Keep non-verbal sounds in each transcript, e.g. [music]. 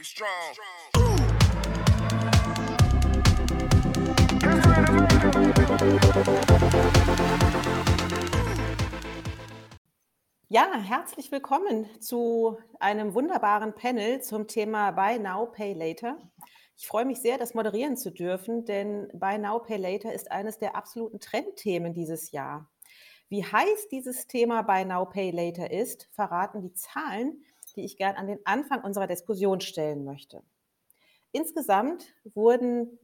Get strong. Ja, herzlich willkommen zu einem wunderbaren Panel zum Thema Buy Now, Pay Later. Ich freue mich sehr, das moderieren zu dürfen, denn Buy Now, Pay Later ist eines der absoluten Trendthemen dieses Jahr. Wie heiß dieses Thema Buy Now, Pay Later ist, verraten die Zahlen, die ich gern an den Anfang unserer Diskussion stellen möchte. Insgesamt wurden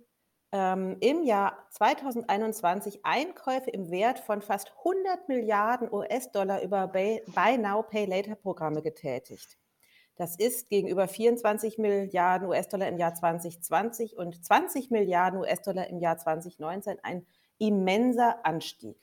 ähm, im Jahr 2021 Einkäufe im Wert von fast 100 Milliarden US-Dollar über Buy Now, Pay Later Programme getätigt. Das ist gegenüber 24 Milliarden US-Dollar im Jahr 2020 und 20 Milliarden US-Dollar im Jahr 2019 ein immenser Anstieg.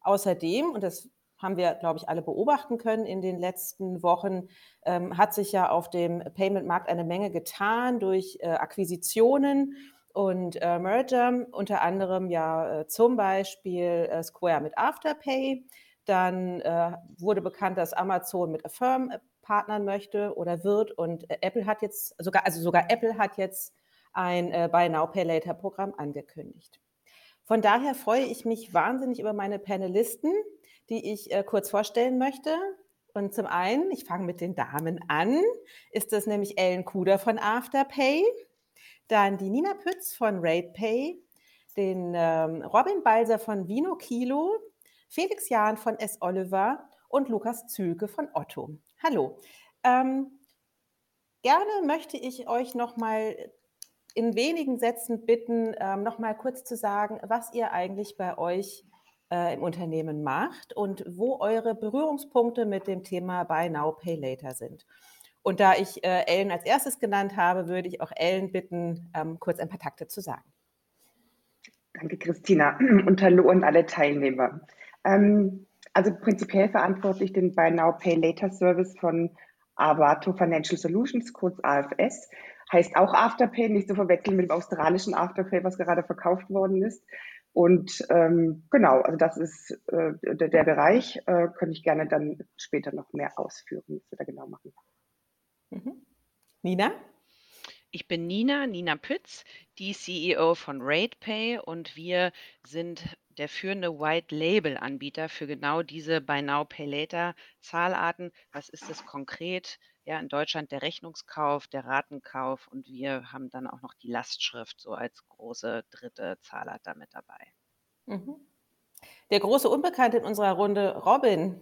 Außerdem, und das haben wir, glaube ich, alle beobachten können in den letzten Wochen, ähm, hat sich ja auf dem Payment-Markt eine Menge getan durch äh, Akquisitionen und äh, Merger, unter anderem ja äh, zum Beispiel äh, Square mit Afterpay. Dann äh, wurde bekannt, dass Amazon mit Affirm äh, partnern möchte oder wird. Und Apple hat jetzt, sogar, also sogar Apple hat jetzt ein Buy Now Pay Later Programm angekündigt. Von daher freue ich mich wahnsinnig über meine Panelisten, die ich äh, kurz vorstellen möchte. Und zum einen, ich fange mit den Damen an, ist das nämlich Ellen Kuder von Afterpay, dann die Nina Pütz von RatePay, den ähm, Robin Balser von Vino Kilo, Felix Jahn von S. Oliver und Lukas Zülke von Otto. Hallo. Ähm, gerne möchte ich euch noch mal in wenigen Sätzen bitten, ähm, noch mal kurz zu sagen, was ihr eigentlich bei euch äh, im Unternehmen macht und wo eure Berührungspunkte mit dem Thema Buy Now, Pay Later sind. Und da ich äh, Ellen als erstes genannt habe, würde ich auch Ellen bitten, ähm, kurz ein paar Takte zu sagen. Danke, Christina. [clears throat] Und hallo an alle Teilnehmer. Ähm, also prinzipiell verantwortlich den Buy Now Pay Later Service von Avato Financial Solutions, kurz AFS. Heißt auch Afterpay, nicht zu verwechseln mit dem australischen Afterpay, was gerade verkauft worden ist. Und ähm, genau, also das ist äh, der, der, Bereich. Äh, könnte ich gerne dann später noch mehr ausführen, was wir da genau machen. Mhm. Nina? Ich bin Nina, Nina Pütz, die CEO von RatePay und wir sind der führende White-Label-Anbieter für genau diese Buy Now, Pay Later Zahlarten. Was ist es konkret? Ja, in Deutschland der Rechnungskauf, der Ratenkauf und wir haben dann auch noch die Lastschrift so als große dritte Zahlart damit dabei. Mhm. Der große Unbekannte in unserer Runde, Robin.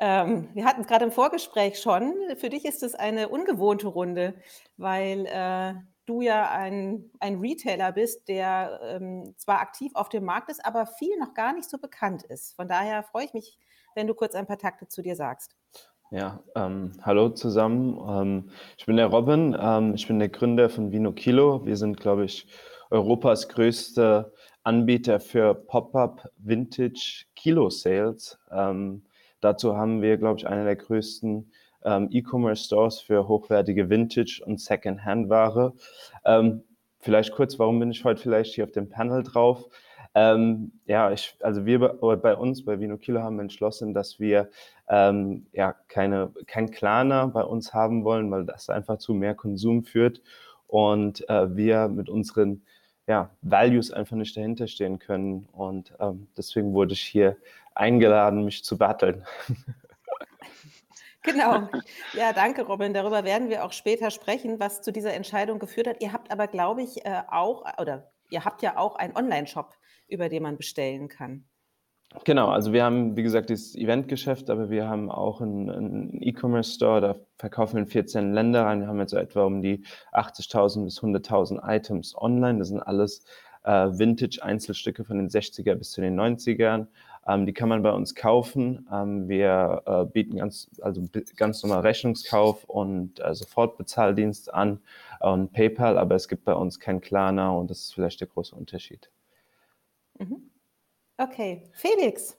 Ähm, wir hatten es gerade im Vorgespräch schon. Für dich ist es eine ungewohnte Runde, weil äh, du ja ein, ein Retailer bist, der ähm, zwar aktiv auf dem Markt ist, aber viel noch gar nicht so bekannt ist. Von daher freue ich mich, wenn du kurz ein paar Takte zu dir sagst. Ja, ähm, hallo zusammen. Ähm, ich bin der Robin. Ähm, ich bin der Gründer von Vino Kilo. Wir sind, glaube ich, Europas größter Anbieter für Pop-up Vintage Kilo Sales. Ähm, dazu haben wir, glaube ich, eine der größten ähm, E-Commerce-Stores für hochwertige Vintage- und Second-Hand-Ware. Ähm, vielleicht kurz, warum bin ich heute vielleicht hier auf dem Panel drauf? Ähm, ja, ich, also wir bei, uns, bei Vino Kilo, haben entschlossen, dass wir ähm, ja keine, kein Klarner bei uns haben wollen, weil das einfach zu mehr Konsum führt und äh, wir mit unseren ja, Values einfach nicht dahinter stehen können. Und ähm, deswegen wurde ich hier eingeladen, mich zu battlen. [laughs] Genau. Ja, danke, Robin. Darüber werden wir auch später sprechen, was zu dieser Entscheidung geführt hat. Ihr habt aber, glaube ich, äh, auch, oder ihr habt ja auch einen Online-Shop, über den man bestellen kann. Genau, also wir haben, wie gesagt, dieses Eventgeschäft, aber wir haben auch einen, E-Commerce-Store, da verkaufen wir in 14 Länder rein. Wir haben jetzt etwa um die 80.000 bis 100.000 Items online. Das sind alles äh, Vintage-Einzelstücke von den 60er bis zu den 90ern. Ähm, die kann man bei uns kaufen. Ähm, wir äh, bieten ganz, also ganz normal Rechnungskauf und äh, Sofortbezahldienst an und PayPal, aber es gibt bei uns kein Klarna und das ist vielleicht der große Unterschied. Mhm. Okay, Felix.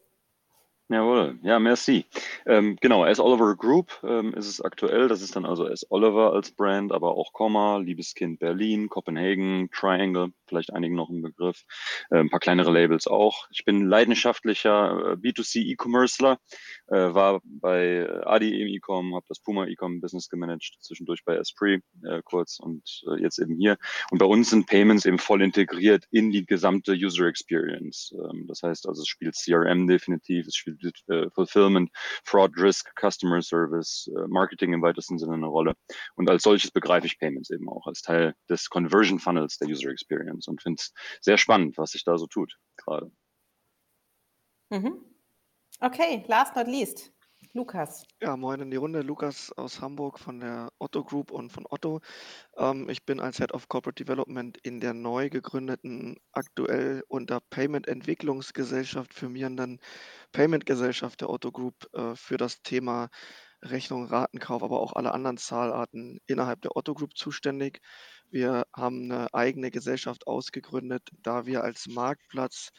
Jawohl, ja, merci. Ähm, genau, S. Oliver Group ähm, ist es aktuell. Das ist dann also S. Oliver als Brand, aber auch Komma, Liebeskind Berlin, Copenhagen, Triangle, vielleicht einigen noch ein Begriff, äh, ein paar kleinere Labels auch. Ich bin leidenschaftlicher äh, B2C E-Commercer, äh, war bei Adi im E-Com, habe das Puma E-Com Business gemanagt, zwischendurch bei Esprit äh, kurz und äh, jetzt eben hier. Und bei uns sind Payments eben voll integriert in die gesamte User Experience. Ähm, das heißt also, es spielt CRM definitiv, es spielt äh, Fulfillment, Fraud Risk, Customer Service, äh, Marketing im weitesten Sinne eine Rolle. Und als solches begreife ich Payments eben auch als Teil des Conversion Funnels der User Experience und finde es sehr spannend, was sich da so tut gerade. Mhm. Okay, last not least. Lukas. Ja, moin in die Runde. Lukas aus Hamburg von der Otto Group und von Otto. Ähm, ich bin als Head of Corporate Development in der neu gegründeten, aktuell unter Payment Entwicklungsgesellschaft firmierenden Payment Gesellschaft der Otto Group äh, für das Thema Rechnung, Ratenkauf, aber auch alle anderen Zahlarten innerhalb der Otto Group zuständig. Wir haben eine eigene Gesellschaft ausgegründet, da wir als Marktplatz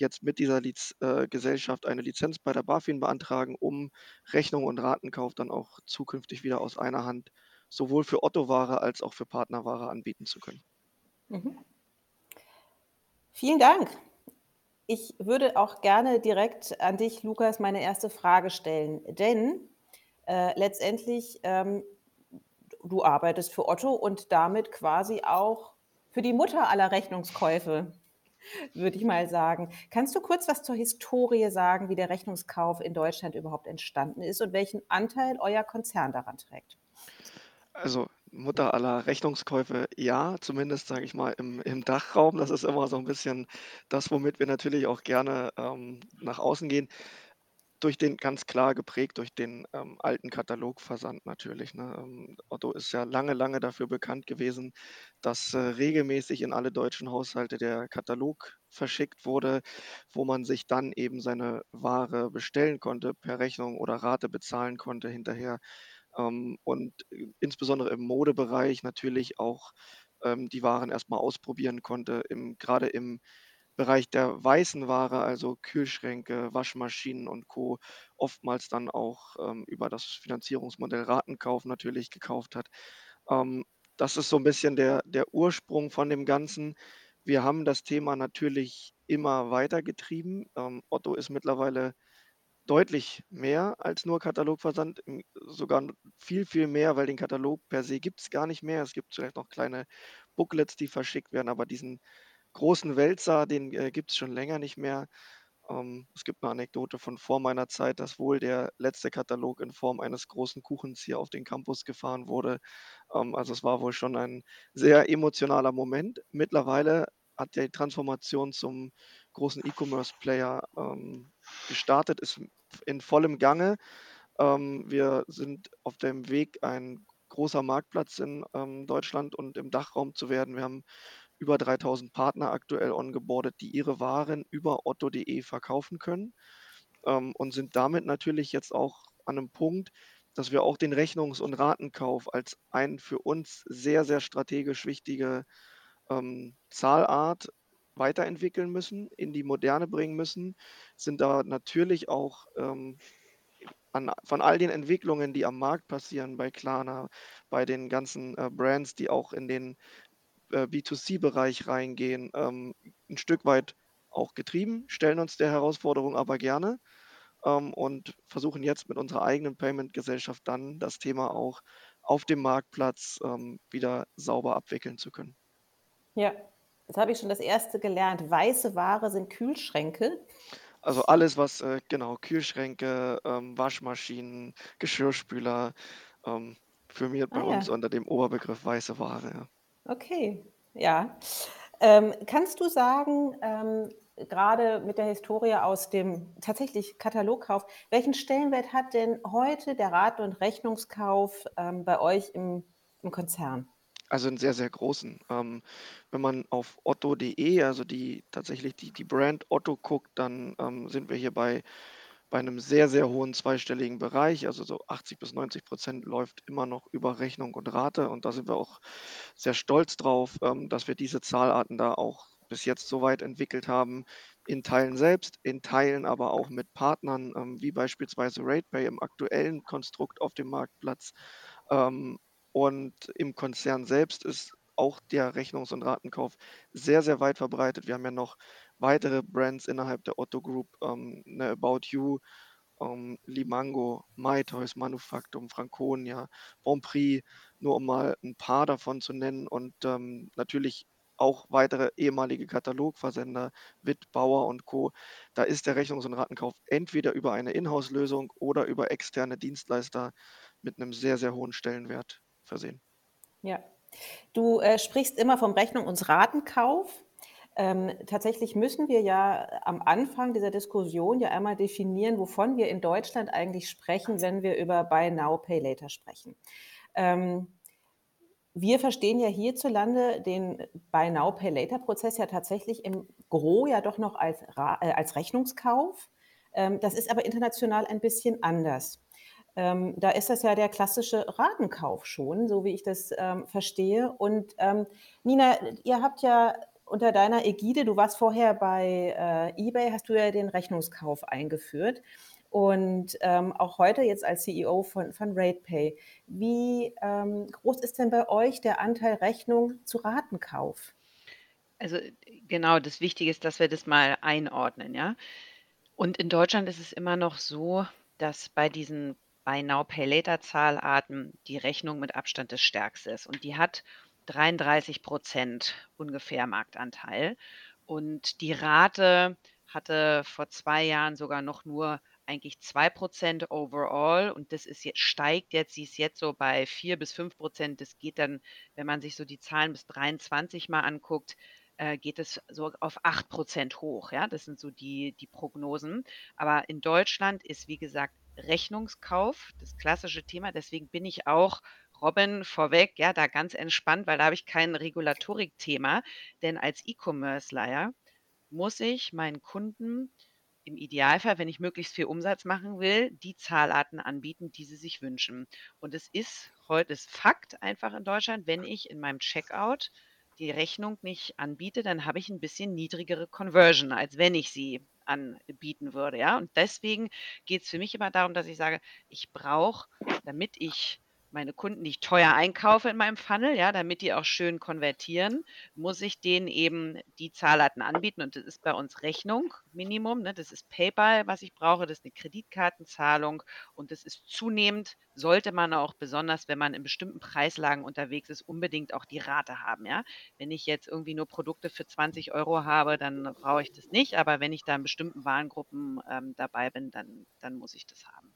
jetzt mit dieser Liz äh, Gesellschaft eine Lizenz bei der BaFin beantragen, um Rechnung und Ratenkauf dann auch zukünftig wieder aus einer Hand sowohl für Otto-Ware als auch für Partnerware anbieten zu können. Mhm. Vielen Dank. Ich würde auch gerne direkt an dich, Lukas, meine erste Frage stellen, denn äh, letztendlich ähm, du arbeitest für Otto und damit quasi auch für die Mutter aller Rechnungskäufe würde ich mal sagen. Kannst du kurz was zur Historie sagen, wie der Rechnungskauf in Deutschland überhaupt entstanden ist und welchen Anteil euer Konzern daran trägt? Also Mutter aller Rechnungskäufe, ja, zumindest sage ich mal im, im Dachraum. Das ist immer so ein bisschen das, womit wir natürlich auch gerne ähm, nach außen gehen durch den ganz klar geprägt durch den ähm, alten Katalogversand natürlich. Ne? Ähm, Otto ist ja lange, lange dafür bekannt gewesen, dass äh, regelmäßig in alle deutschen Haushalte der Katalog verschickt wurde, wo man sich dann eben seine Ware bestellen konnte, per Rechnung oder Rate bezahlen konnte hinterher. Ähm, und äh, insbesondere im Modebereich natürlich auch ähm, die Waren erstmal ausprobieren konnte, im, gerade im Bereich der weißen Ware, also Kühlschränke, Waschmaschinen und Co. oftmals dann auch ähm, über das Finanzierungsmodell Ratenkauf natürlich gekauft hat. Ähm, das ist so ein bisschen der, der Ursprung von dem Ganzen. Wir haben das Thema natürlich immer weiter getrieben. Ähm, Otto ist mittlerweile deutlich mehr als nur Katalogversand, sogar viel, viel mehr, weil den Katalog per se gibt es gar nicht mehr. Es gibt vielleicht noch kleine Booklets, die verschickt werden, aber diesen großen Wälzer, den äh, gibt es schon länger nicht mehr. Ähm, es gibt eine Anekdote von vor meiner Zeit, dass wohl der letzte Katalog in Form eines großen Kuchens hier auf den Campus gefahren wurde. Ähm, also es war wohl schon ein sehr emotionaler Moment. Mittlerweile hat die Transformation zum großen E-Commerce-Player ähm, gestartet, ist in vollem Gange. Ähm, wir sind auf dem Weg, ein großer Marktplatz in ähm, Deutschland und im Dachraum zu werden. Wir haben über 3000 Partner aktuell ongeboardet, die ihre Waren über otto.de verkaufen können ähm, und sind damit natürlich jetzt auch an einem Punkt, dass wir auch den Rechnungs- und Ratenkauf als ein für uns sehr, sehr strategisch wichtige ähm, Zahlart weiterentwickeln müssen, in die Moderne bringen müssen, sind da natürlich auch ähm, an, von all den Entwicklungen, die am Markt passieren, bei Klarna, bei den ganzen äh, Brands, die auch in den B2C-Bereich reingehen, ähm, ein Stück weit auch getrieben, stellen uns der Herausforderung aber gerne ähm, und versuchen jetzt mit unserer eigenen Payment-Gesellschaft dann das Thema auch auf dem Marktplatz ähm, wieder sauber abwickeln zu können. Ja, jetzt habe ich schon das erste gelernt. Weiße Ware sind Kühlschränke. Also alles, was, äh, genau, Kühlschränke, ähm, Waschmaschinen, Geschirrspüler, ähm, firmiert bei Ah uns ja. unter dem Oberbegriff weiße Ware. Ja. Okay, ja. Ähm, kannst du sagen, ähm, gerade mit der Historie aus dem tatsächlich Katalogkauf, welchen Stellenwert hat denn heute der Rat- und Rechnungskauf ähm, bei euch im, im Konzern? Also einen sehr, sehr großen. Ähm, wenn man auf otto.de, also die tatsächlich die, die Brand Otto guckt, dann ähm, sind wir hier bei, bei einem sehr, sehr hohen zweistelligen Bereich. Also so 80 bis 90 Prozent läuft immer noch über Rechnung und Rate. Und da sind wir auch sehr stolz drauf, ähm, dass wir diese Zahlarten da auch bis jetzt so weit entwickelt haben, in Teilen selbst, in Teilen aber auch mit Partnern, ähm, wie beispielsweise RatePay im aktuellen Konstrukt auf dem Marktplatz. Ähm, und im Konzern selbst ist auch der Rechnungs- und Ratenkauf sehr, sehr weit verbreitet. Wir haben ja noch weitere Brands innerhalb der Otto Group, ähm, eine About You, ähm, Limango, MyToys, Manufaktum, Franconia, Bonprix, nur um mal ein paar davon zu nennen und ähm, natürlich auch weitere ehemalige Katalogversender, Witt, Bauer und Co. Da ist der Rechnungs- und Ratenkauf entweder über eine Inhouse-Lösung oder über externe Dienstleister mit einem sehr, sehr hohen Stellenwert versehen. Ja, du äh, sprichst immer vom Rechnung- und Ratenkauf. Ähm, tatsächlich müssen wir ja am Anfang dieser Diskussion ja einmal definieren, wovon wir in Deutschland eigentlich sprechen, wenn wir über Buy Now, Pay Later sprechen. Ähm, wir verstehen ja hierzulande den Buy Now, Pay Later Prozess ja tatsächlich im Gro ja doch noch als, äh, als Rechnungskauf. Ähm, das ist aber international ein bisschen anders. Ähm, da ist das ja der klassische Ratenkauf schon, so wie ich das ähm, verstehe. Und ähm, Nina, ihr habt ja unter deiner Ägide, du warst vorher bei äh, eBay, hast du ja den Rechnungskauf eingeführt. Und ähm, auch heute jetzt als CEO von, von RatePay. Wie ähm, groß ist denn bei euch der Anteil Rechnung zu Ratenkauf? Also genau, das Wichtige ist, dass wir das mal einordnen, ja. Und in Deutschland ist es immer noch so, dass bei diesen Buy Now Pay Later Zahlarten die Rechnung mit Abstand das stärkste ist. Und die hat 33 Prozent ungefähr Marktanteil. Und die Rate hatte vor zwei Jahren sogar noch nur eigentlich 2 Prozent overall und das ist jetzt steigt jetzt, sie ist jetzt so bei 4 bis 5 Prozent. Das geht dann, wenn man sich so die Zahlen bis 23 mal anguckt, äh, geht es so auf 8 Prozent hoch. Ja, das sind so die, die Prognosen. Aber in Deutschland ist, wie gesagt, Rechnungskauf das klassische Thema. Deswegen bin ich auch Robin vorweg, ja, da ganz entspannt, weil da habe ich kein Regulatorik-Thema. Denn als E-Commerce-Leier muss ich meinen Kunden im Idealfall, wenn ich möglichst viel Umsatz machen will, die Zahlarten anbieten, die sie sich wünschen. Und es ist heute ist Fakt einfach in Deutschland, wenn ich in meinem Checkout die Rechnung nicht anbiete, dann habe ich ein bisschen niedrigere Conversion, als wenn ich sie anbieten würde. Ja? Und deswegen geht es für mich immer darum, dass ich sage, ich brauche, damit ich meine Kunden, die ich teuer einkaufe in meinem Funnel, ja, damit die auch schön konvertieren, muss ich denen eben die Zahlarten anbieten. Und das ist bei uns Rechnung, Minimum. Ne? Das ist PayPal, was ich brauche. Das ist eine Kreditkartenzahlung. Und das ist zunehmend, sollte man auch besonders, wenn man in bestimmten Preislagen unterwegs ist, unbedingt auch die Rate haben. Ja? Wenn ich jetzt irgendwie nur Produkte für 20 Euro habe, dann brauche ich das nicht. Aber wenn ich da in bestimmten Warengruppen ähm, dabei bin, dann, dann muss ich das haben.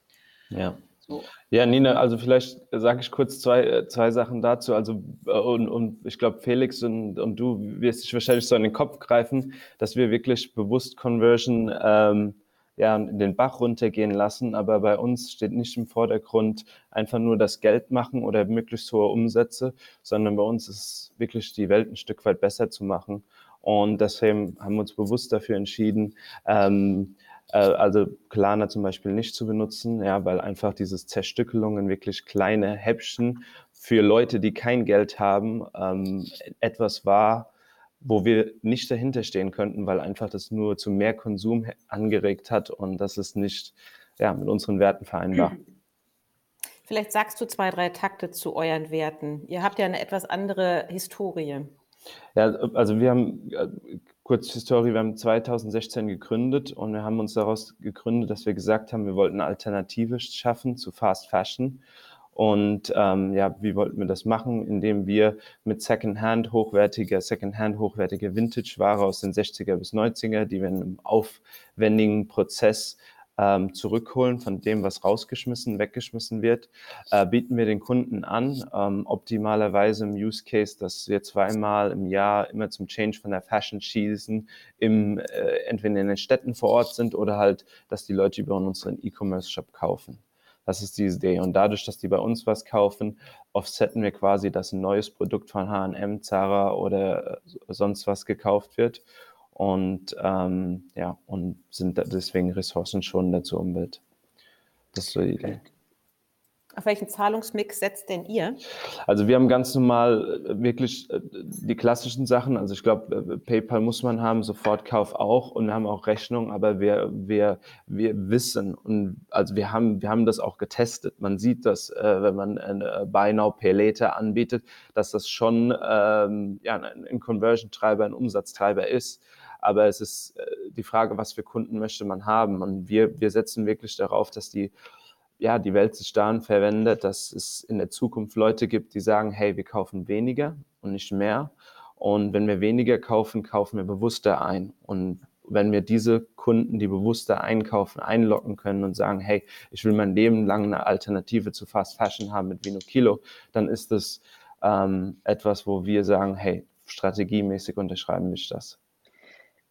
Ja. So. Ja, Nina, also vielleicht sage ich kurz zwei, äh, zwei Sachen dazu. Also, äh, und, und ich glaube, Felix und, und du wirst dich wahrscheinlich so in den Kopf greifen, dass wir wirklich bewusst Conversion ähm, ja, in den Bach runtergehen lassen. Aber bei uns steht nicht im Vordergrund einfach nur das Geld machen oder möglichst hohe Umsätze, sondern bei uns ist wirklich die Welt ein Stück weit besser zu machen. Und deswegen haben wir uns bewusst dafür entschieden, ähm, äh, also Klarna zum Beispiel nicht zu benutzen, ja, weil einfach dieses Zerstückelungen wirklich kleine Häppchen für Leute, die kein Geld haben, ähm, etwas war, wo wir nicht dahinter stehen könnten, weil einfach das nur zu mehr Konsum angeregt hat und das ist nicht ja, mit unseren Werten vereinbar. Vielleicht sagst du zwei, drei Takte zu euren Werten. Ihr habt ja eine etwas andere Historie. Ja, also wir haben äh, kurz Historie, wir haben 2016 gegründet und wir haben uns daraus gegründet, dass wir gesagt haben, wir wollten eine Alternative schaffen zu Fast Fashion. Und ähm, ja, wie wollten wir das machen? Indem wir mit Secondhand hochwertiger, Secondhand hochwertige Vintage-Ware aus den 60er bis 90er, die wir in einem aufwendigen Prozess ähm, zurückholen von dem, was rausgeschmissen, weggeschmissen wird, äh, bieten wir den Kunden an, ähm, optimalerweise im Use Case, dass wir zweimal im Jahr immer zum Change von der Fashion Season im, äh, entweder in den Städten vor Ort sind oder halt, dass die Leute über unseren E-Commerce Shop kaufen. Das ist die Idee. Und dadurch, dass die bei uns was kaufen, offsetten wir quasi, dass ein neues Produkt von H&M, Zara oder äh, sonst was gekauft wird und ähm, ja, und sind deswegen ressourcenschonender zur Umwelt. Das ist so die Idee. Auf welchen Zahlungsmix setzt denn ihr? Also wir haben ganz normal äh, wirklich äh, die klassischen Sachen. Also ich glaube, äh, PayPal muss man haben, Sofortkauf auch und wir haben auch Rechnung, aber wir, wir, wir wissen und also wir haben, wir haben das auch getestet. Man sieht das, wenn man eine Buy Now Pay Later anbietet, dass das schon ähm, ja, ein Conversion-Treiber, ein Umsatztreiber ist. Aber es ist die Frage, was für Kunden möchte man haben. Und wir, wir setzen wirklich darauf, dass die ja, die Welt sich daran verwendet, dass es in der Zukunft Leute gibt, die sagen, hey, wir kaufen weniger und nicht mehr. Und wenn wir weniger kaufen, kaufen wir bewusster ein. Und wenn wir diese Kunden, die bewusster einkaufen, einlocken können und sagen, hey, ich will mein Leben lang eine Alternative zu Fast Fashion haben mit Vino Kilo, dann ist das ähm, etwas, wo wir sagen, hey, strategiemäßig unterschreiben wir das.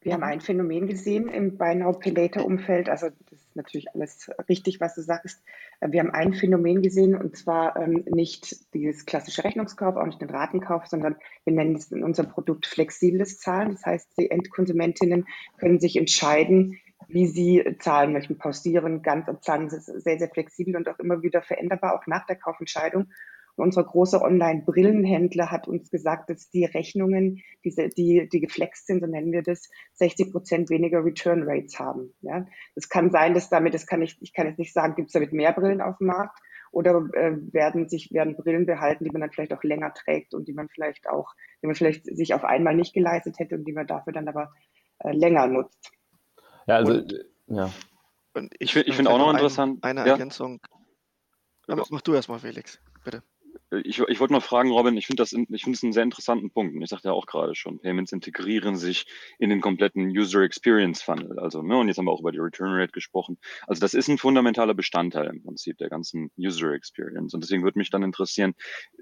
Wir haben ein Phänomen gesehen im Buy Now Pay Later Umfeld. Also das ist natürlich alles richtig, was du sagst. Wir haben ein Phänomen gesehen und zwar ähm, nicht dieses klassische Rechnungskauf, auch nicht den Ratenkauf, sondern wir nennen es in unserem Produkt flexibles Zahlen. Das heißt, die Endkonsumentinnen können sich entscheiden, wie sie zahlen möchten, pausieren, ganz abzahlen. Das ist sehr, sehr flexibel und auch immer wieder veränderbar, auch nach der Kaufentscheidung unser großer Online-Brillenhändler hat uns gesagt, dass die Rechnungen, diese, die, die geflext sind, so nennen wir das, 60 Prozent weniger Return Rates haben. Ja, das kann sein, dass damit, das kann ich, ich kann jetzt nicht sagen, gibt es damit mehr Brillen auf dem Markt oder äh, werden sich, werden Brillen behalten, die man dann vielleicht auch länger trägt und die man vielleicht auch, die man vielleicht sich auf einmal nicht geleistet hätte und die man dafür dann aber äh, länger nutzt. Ja, also, und, ja. Und ich, ich finde auch noch interessant. Eine, eine ja. Ergänzung. Aber mach du erstmal, Felix, bitte ich, ich wollte mal fragen, Robin, ich finde das, ich finde es einen sehr interessanten Punkt. Und ich sagte ja auch gerade schon, Payments integrieren sich in den kompletten User Experience Funnel. Also, ne, und jetzt haben wir auch über die Return Rate gesprochen. Also, das ist ein fundamentaler Bestandteil im Prinzip der ganzen User Experience. Und deswegen würde mich dann interessieren,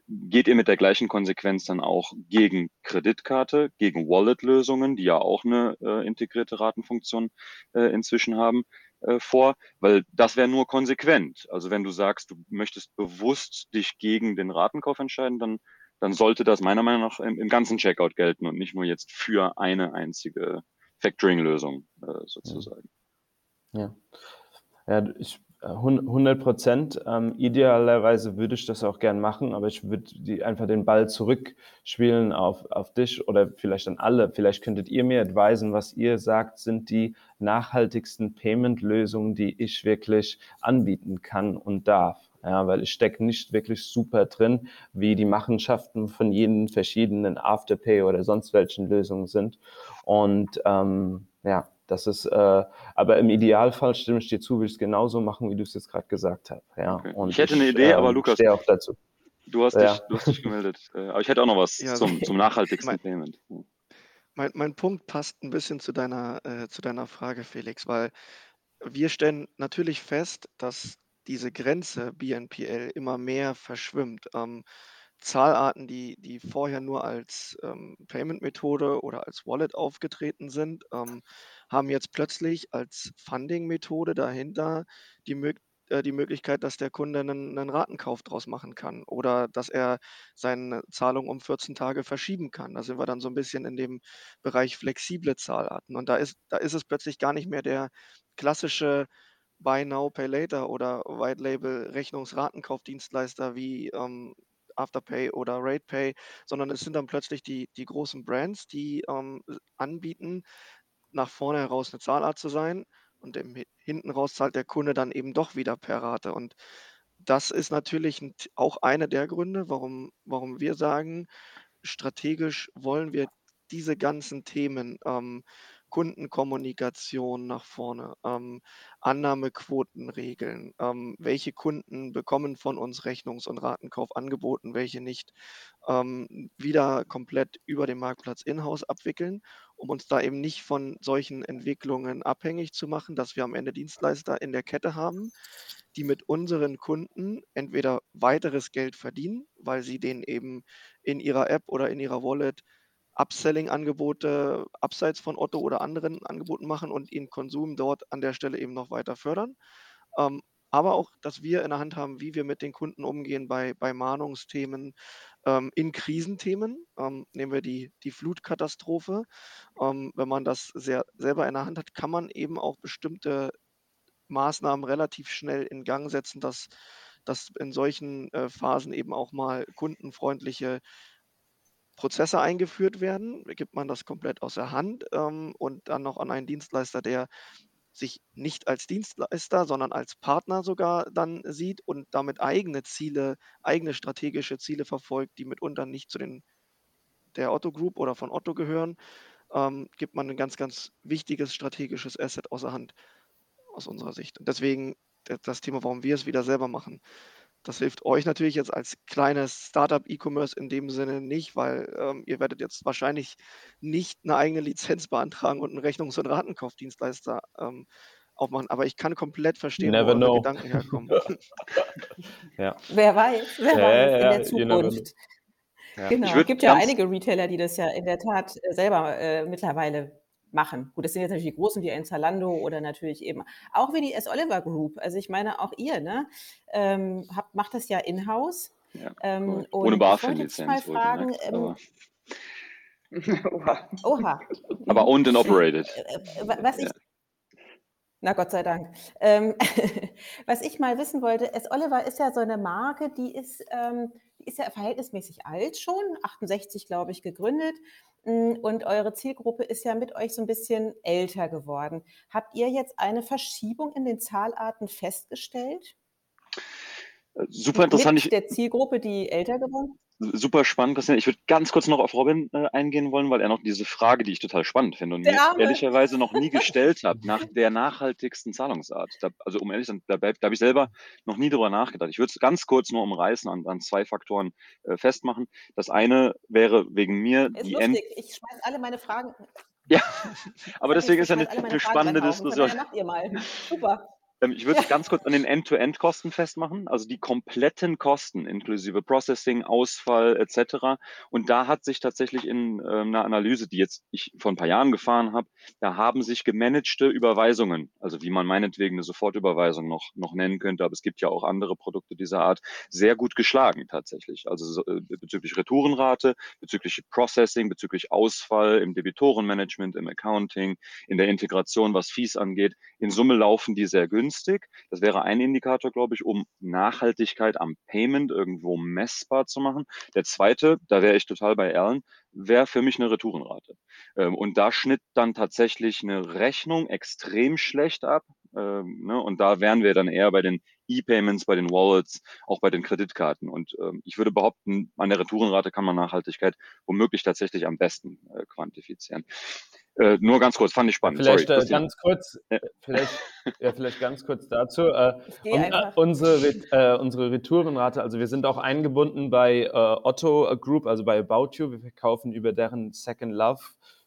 geht ihr mit der gleichen Konsequenz dann auch gegen Kreditkarte, gegen Wallet-Lösungen, die ja auch eine äh, integrierte Ratenfunktion äh, inzwischen haben? Äh, vor, weil das wäre nur konsequent. Also wenn du sagst, du möchtest bewusst dich gegen den Ratenkauf entscheiden, dann, dann sollte das meiner Meinung nach im, im ganzen Checkout gelten und nicht nur jetzt für eine einzige Factoring-Lösung äh, sozusagen. Ja. ja, ich 100 Prozent. Ähm, idealerweise würde ich das auch gern machen, aber ich würde einfach den Ball zurückspielen auf, auf dich oder vielleicht an alle. Vielleicht könntet ihr mir advisen, was ihr sagt, sind die nachhaltigsten Payment-Lösungen, die ich wirklich anbieten kann und darf. Ja, weil ich stecke nicht wirklich super drin, wie die Machenschaften von jeden verschiedenen Afterpay oder sonst welchen Lösungen sind. Und ähm, ja, das ist, äh, aber im Idealfall stimme ich dir zu, will ich es genauso machen, wie du es jetzt gerade gesagt hast. Ja. Okay. Und ich hätte eine Idee, ähm, aber Lukas, auch dazu. Du, hast ja. dich, du hast dich gemeldet. [laughs] Äh, aber ich hätte auch noch was ja, zum, zum nachhaltigsten mein, Payment. Mein, mein Punkt passt ein bisschen zu deiner, äh, zu deiner Frage, Felix, weil wir stellen natürlich fest, dass diese Grenze BNPL immer mehr verschwimmt. Ähm, Zahlarten, die, die vorher nur als ähm, Payment-Methode oder als Wallet aufgetreten sind, ähm, haben jetzt plötzlich als Funding-Methode dahinter die, äh, die Möglichkeit, dass der Kunde einen, einen Ratenkauf draus machen kann oder dass er seine Zahlung um 14 Tage verschieben kann. Da sind wir dann so ein bisschen in dem Bereich flexible Zahlarten. Und da ist, da ist es plötzlich gar nicht mehr der klassische Buy Now, Pay Later oder White Label Rechnungsratenkaufdienstleister wie ähm, Afterpay oder RatePay, sondern es sind dann plötzlich die, die großen Brands, die ähm, anbieten, nach vorne heraus eine Zahlart zu sein und im, hinten raus zahlt der Kunde dann eben doch wieder per Rate. Und das ist natürlich auch einer der Gründe, warum, warum wir sagen, strategisch wollen wir diese ganzen Themen ähm, Kundenkommunikation nach vorne, ähm, Annahmequotenregeln, ähm, welche Kunden bekommen von uns Rechnungs- und Ratenkauf angeboten, welche nicht, ähm, wieder komplett über den Marktplatz in-house abwickeln, um uns da eben nicht von solchen Entwicklungen abhängig zu machen, dass wir am Ende Dienstleister in der Kette haben, die mit unseren Kunden entweder weiteres Geld verdienen, weil sie den eben in ihrer App oder in ihrer Wallet Upselling-Angebote abseits von Otto oder anderen Angeboten machen und ihren Konsum dort an der Stelle eben noch weiter fördern. Ähm, aber auch, dass wir in der Hand haben, wie wir mit den Kunden umgehen bei, bei Mahnungsthemen, ähm, in Krisenthemen. Ähm, nehmen wir die, die Flutkatastrophe. Ähm, wenn man das sehr, selber in der Hand hat, kann man eben auch bestimmte Maßnahmen relativ schnell in Gang setzen, dass dass in solchen äh, Phasen eben auch mal kundenfreundliche Prozesse eingeführt werden. Gibt man das komplett aus der Hand ähm, und dann noch an einen Dienstleister, der sich nicht als Dienstleister, sondern als Partner sogar dann sieht und damit eigene Ziele, eigene strategische Ziele verfolgt, die mitunter nicht zu den der Otto Group oder von Otto gehören, ähm, gibt man ein ganz, ganz wichtiges strategisches Asset außer Hand aus unserer Sicht. Und deswegen das Thema, warum wir es wieder selber machen. Das hilft euch natürlich jetzt als kleines Startup E-Commerce in dem Sinne nicht, weil ähm, ihr werdet jetzt wahrscheinlich nicht eine eigene Lizenz beantragen und einen Rechnungs- und Ratenkaufdienstleister ähm, aufmachen. Aber ich kann komplett verstehen, Never wo eure know. Gedanken herkommen. [laughs] Ja. Wer weiß, wer Ja, weiß in der. Zukunft. Ja. Genau, es gibt ja einige Retailer, die das ja in der Tat äh, selber äh, mittlerweile machen. Gut, das sind jetzt natürlich die großen wie ein Zalando oder natürlich eben auch wie die S. Oliver Group. Also ich meine, auch ihr ne, ähm, habt, macht das ja in-house. Ja, Ähm, Ohne ich wollte dich mal BaFin-Lizenz fragen, wohlgemerkt, ähm, Oha. [laughs] oha, aber owned and operated. Äh, wa- was ich Ja. Na Gott sei Dank. Ähm, [laughs] was ich mal wissen wollte, S. Oliver ist ja so eine Marke, die ist, ähm, die ist ja verhältnismäßig alt schon, 68 glaube ich gegründet. Mm, Und eure Zielgruppe ist ja mit euch so ein bisschen älter geworden. Habt ihr jetzt eine Verschiebung in den Zahlarten festgestellt? Super interessant. Mit der Zielgruppe, die älter geworden ist? Super spannend, Christian. Ich würde ganz kurz noch auf Robin äh, eingehen wollen, weil er noch diese Frage, die ich total spannend finde und mir ehrlicherweise noch nie [laughs] gestellt habe, nach der nachhaltigsten Zahlungsart. Da, also um ehrlich zu sein, da, da habe ich selber noch nie drüber nachgedacht. Ich würde es ganz kurz nur umreißen an, an zwei Faktoren äh, festmachen. Das eine wäre wegen mir Ist die End lustig. Ich schmeiß alle meine Fragen. Ja, [laughs] aber deswegen ist ja eine, eine spannende Diskussion. daher macht ihr mal. Super. Ähm, Ich würde es ganz kurz an den End-to-End-Kosten festmachen, also die kompletten Kosten inklusive Processing, Ausfall etc. Und da hat sich tatsächlich in äh, einer Analyse, die jetzt ich vor ein paar Jahren gefahren habe, da haben sich gemanagte Überweisungen, also wie man meinetwegen eine Sofortüberweisung noch, noch nennen könnte, aber es gibt ja auch andere Produkte dieser Art, sehr gut geschlagen tatsächlich. Also so, äh, bezüglich Retourenrate, bezüglich Processing, bezüglich Ausfall im Debitorenmanagement, im Accounting, in der Integration, was Fees angeht. In Summe laufen die sehr günstig. Das wäre ein Indikator, glaube ich, um Nachhaltigkeit am Payment irgendwo messbar zu machen. Der zweite, da wäre ich total bei Erlen, wäre für mich eine Retourenrate. Ähm, und da schnitt dann tatsächlich eine Rechnung extrem schlecht ab. Ähm, ne? Und da wären wir dann eher bei den E-Payments, bei den Wallets, auch bei den Kreditkarten. Und ähm, ich würde behaupten, an der Retourenrate kann man Nachhaltigkeit womöglich tatsächlich am besten äh, quantifizieren. Äh, nur ganz kurz, fand ich spannend. Vielleicht Sorry, äh, ganz kurz, Ja. vielleicht, [laughs] ja, vielleicht ganz kurz dazu. Äh, Ich gehe un, äh, unsere, äh, unsere Retourenrate, also wir sind auch eingebunden bei äh, Otto Group, also bei About You. Wir verkaufen über deren Second Love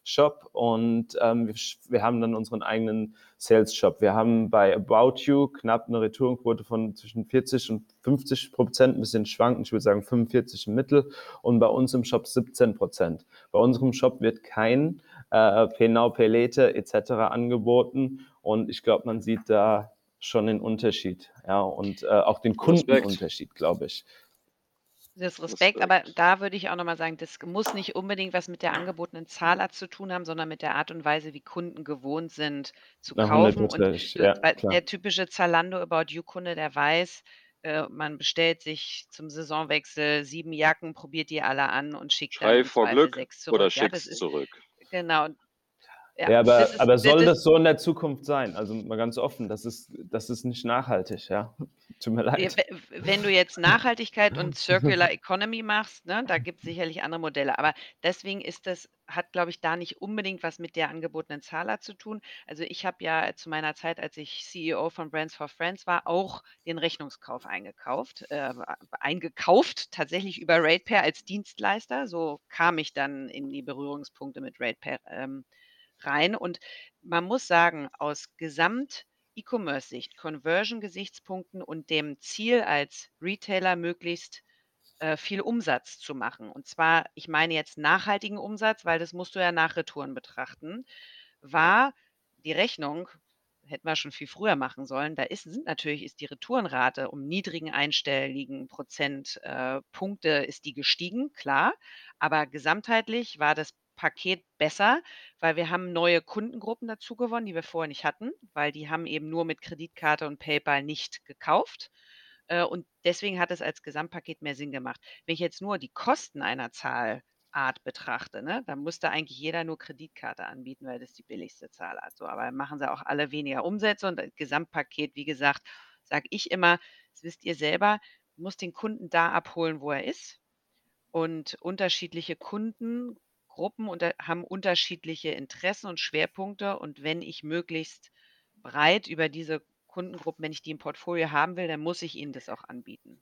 Shop und ähm, wir, wir haben dann unseren eigenen Sales Shop. Wir haben bei About You knapp eine Retourenquote von zwischen 40 und 50 Prozent, ein bisschen schwankend, ich würde sagen 45 im Mittel und bei uns im Shop 17 Prozent. Bei unserem Shop wird kein äh, Pay Later etc. angeboten und ich glaube, man sieht da schon den Unterschied, ja, und äh, auch den. Kundenunterschied, glaube ich. Das Respekt, aber da würde ich auch nochmal sagen, das muss nicht unbedingt was mit der angebotenen Zahlart zu tun haben, sondern mit der Art und Weise, wie Kunden gewohnt sind zu kaufen. Und ja, der typische Zalando About You-Kunde, der weiß, äh, man bestellt sich zum Saisonwechsel sieben Jacken, probiert die alle an und schickt dann Schrei im vor Glück sechs oder zurück. Ja, das schick's ist zurück. Genau. Ja, Ja, aber, das ist, aber soll das, das so in der Zukunft sein? Also mal ganz offen, das ist, das ist nicht nachhaltig, ja. [laughs] Tut mir leid. we- Wenn du jetzt Nachhaltigkeit und [laughs] Circular Economy machst, ne, da gibt es sicherlich andere Modelle. Aber deswegen ist das, hat, glaube ich, da nicht unbedingt was mit der angebotenen Zahlart zu tun. Also ich habe ja zu meiner Zeit, als ich CEO von Brands for Friends war, auch den Rechnungskauf eingekauft. Äh, eingekauft, tatsächlich über RatePair als Dienstleister. So kam ich dann in die Berührungspunkte mit RatePair ähm, rein. Und man muss sagen, aus Gesamt E-Commerce-Sicht, Conversion-Gesichtspunkten und dem Ziel als Retailer möglichst äh, viel Umsatz zu machen. Und zwar, ich meine jetzt nachhaltigen Umsatz, weil das musst du ja nach Retouren betrachten, war die Rechnung, hätten wir schon viel früher machen sollen, da ist, sind natürlich ist die Retourenrate um niedrigen einstelligen Prozentpunkte äh, ist die gestiegen, klar, aber gesamtheitlich war das Paket besser, weil wir haben neue Kundengruppen dazu gewonnen, die wir vorher nicht hatten, weil die haben eben nur mit Kreditkarte und PayPal nicht gekauft. Äh, und deswegen hat es als Gesamtpaket mehr Sinn gemacht. Wenn ich jetzt nur die Kosten einer Zahlart betrachte, ne, dann müsste eigentlich jeder nur Kreditkarte anbieten, weil das die billigste Zahlart so. Aber machen sie auch alle weniger Umsätze und das Gesamtpaket, wie gesagt, sage ich immer, das wisst ihr selber, muss den Kunden da abholen, wo er ist. Und unterschiedliche Kundengruppen unter, haben unterschiedliche Interessen und Schwerpunkte. Und wenn ich möglichst breit über diese Kundengruppen, wenn ich die im Portfolio haben will, dann muss ich ihnen das auch anbieten.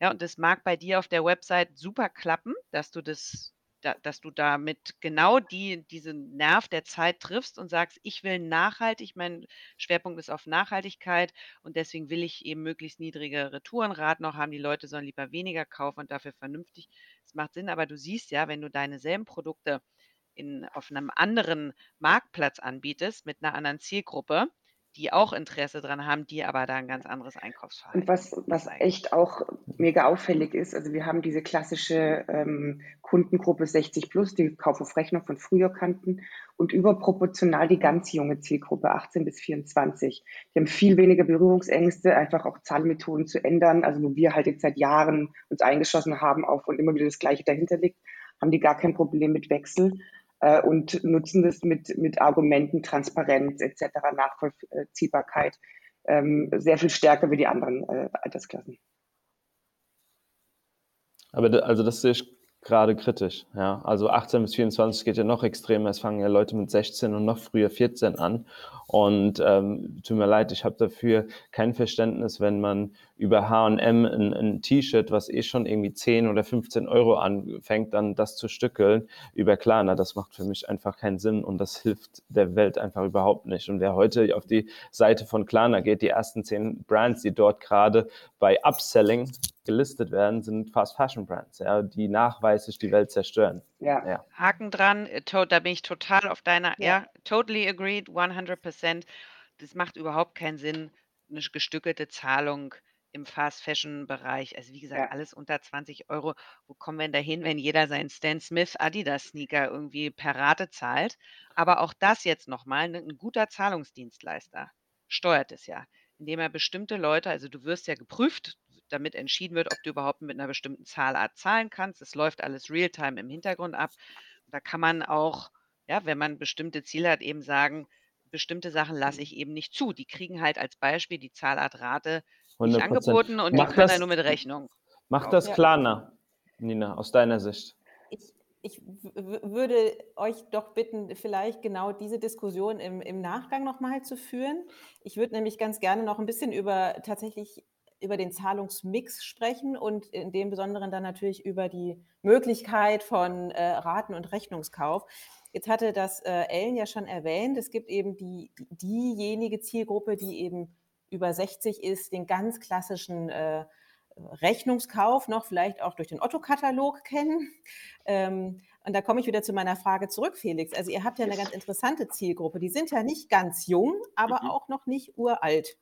Ja, und das mag bei dir auf der Website super klappen, dass du das da, dass du damit genau die, diesen Nerv der Zeit triffst und sagst, ich will nachhaltig, mein Schwerpunkt ist auf Nachhaltigkeit und deswegen will ich eben möglichst niedrige Retourenraten noch haben. Die Leute sollen lieber weniger kaufen und dafür vernünftig. Es macht Sinn, aber du siehst ja, wenn du deine selben Produkte in, auf einem anderen Marktplatz anbietest mit einer anderen Zielgruppe, die auch Interesse dran haben, die aber da ein ganz anderes Einkaufsverhalten Und was, was echt auch mega auffällig ist, also wir haben diese klassische ähm, Kundengruppe 60 plus, die Kauf auf Rechnung von früher kannten und überproportional die ganz junge Zielgruppe 18 bis 24. Die haben viel weniger Berührungsängste, einfach auch Zahlmethoden zu ändern. Also wo wir halt jetzt seit Jahren uns eingeschossen haben auf und immer wieder das Gleiche dahinter liegt, haben die gar kein Problem mit Wechsel äh, und nutzen das mit, mit Argumenten, Transparenz etc., Nachvollziehbarkeit ähm, sehr viel stärker wie die anderen äh, Altersklassen. Aber also das sehe ich gerade kritisch. Ja. Also 18 bis 24 geht ja noch extremer. Es fangen ja Leute mit 16 und noch früher 14 an. Und ähm, tut mir leid, ich habe dafür kein Verständnis, wenn man über H&M ein, ein T-Shirt, was eh schon irgendwie 10 oder 15 Euro anfängt, dann das zu stückeln über Klarna. Das macht für mich einfach keinen Sinn und das hilft der Welt einfach überhaupt nicht. Und wer heute auf die Seite von Klarna geht, die ersten 10 Brands, die dort gerade bei Upselling gelistet werden, sind Fast Fashion Brands, ja, die nachweislich die Welt zerstören. Ja. ja. Haken dran, äh, da bin ich total auf deiner, ja, ja totally agreed, 100%. Das macht überhaupt keinen Sinn, eine gestückelte Zahlung im Fast Fashion Bereich. Also wie gesagt, ja. alles unter 20 Euro. Wo kommen wir denn dahin, wenn jeder seinen Stan Smith Adidas Sneaker irgendwie per Rate zahlt? Aber auch das jetzt nochmal, ne, ein guter Zahlungsdienstleister steuert es ja, indem er bestimmte Leute, also du wirst ja geprüft, damit entschieden wird, ob du überhaupt mit einer bestimmten Zahlart zahlen kannst. Es läuft alles real-time im Hintergrund ab. Da kann man auch, ja, wenn man bestimmte Ziele hat, eben sagen, bestimmte Sachen lasse mhm. ich eben nicht zu. Die kriegen halt als Beispiel die Zahlart Rate nicht 100%. angeboten und Macht die können das, dann nur mit Rechnung. Macht das Klarna, Nina, aus deiner Sicht? Ich, ich würde euch doch bitten, vielleicht genau diese Diskussion im, im Nachgang nochmal zu führen. Ich würde nämlich ganz gerne noch ein bisschen über tatsächlich über den Zahlungsmix sprechen und in dem Besonderen dann natürlich über die Möglichkeit von äh, Raten- und Rechnungskauf. Jetzt hatte das äh, Ellen ja schon erwähnt, es gibt eben die, diejenige Zielgruppe, die eben über 60 ist, den ganz klassischen äh, Rechnungskauf noch vielleicht auch durch den Otto-Katalog kennen. Ähm, und da komme ich wieder zu meiner Frage zurück, Felix. Also ihr habt ja eine ganz interessante Zielgruppe. Die sind ja nicht ganz jung, aber mhm. auch noch nicht uralt.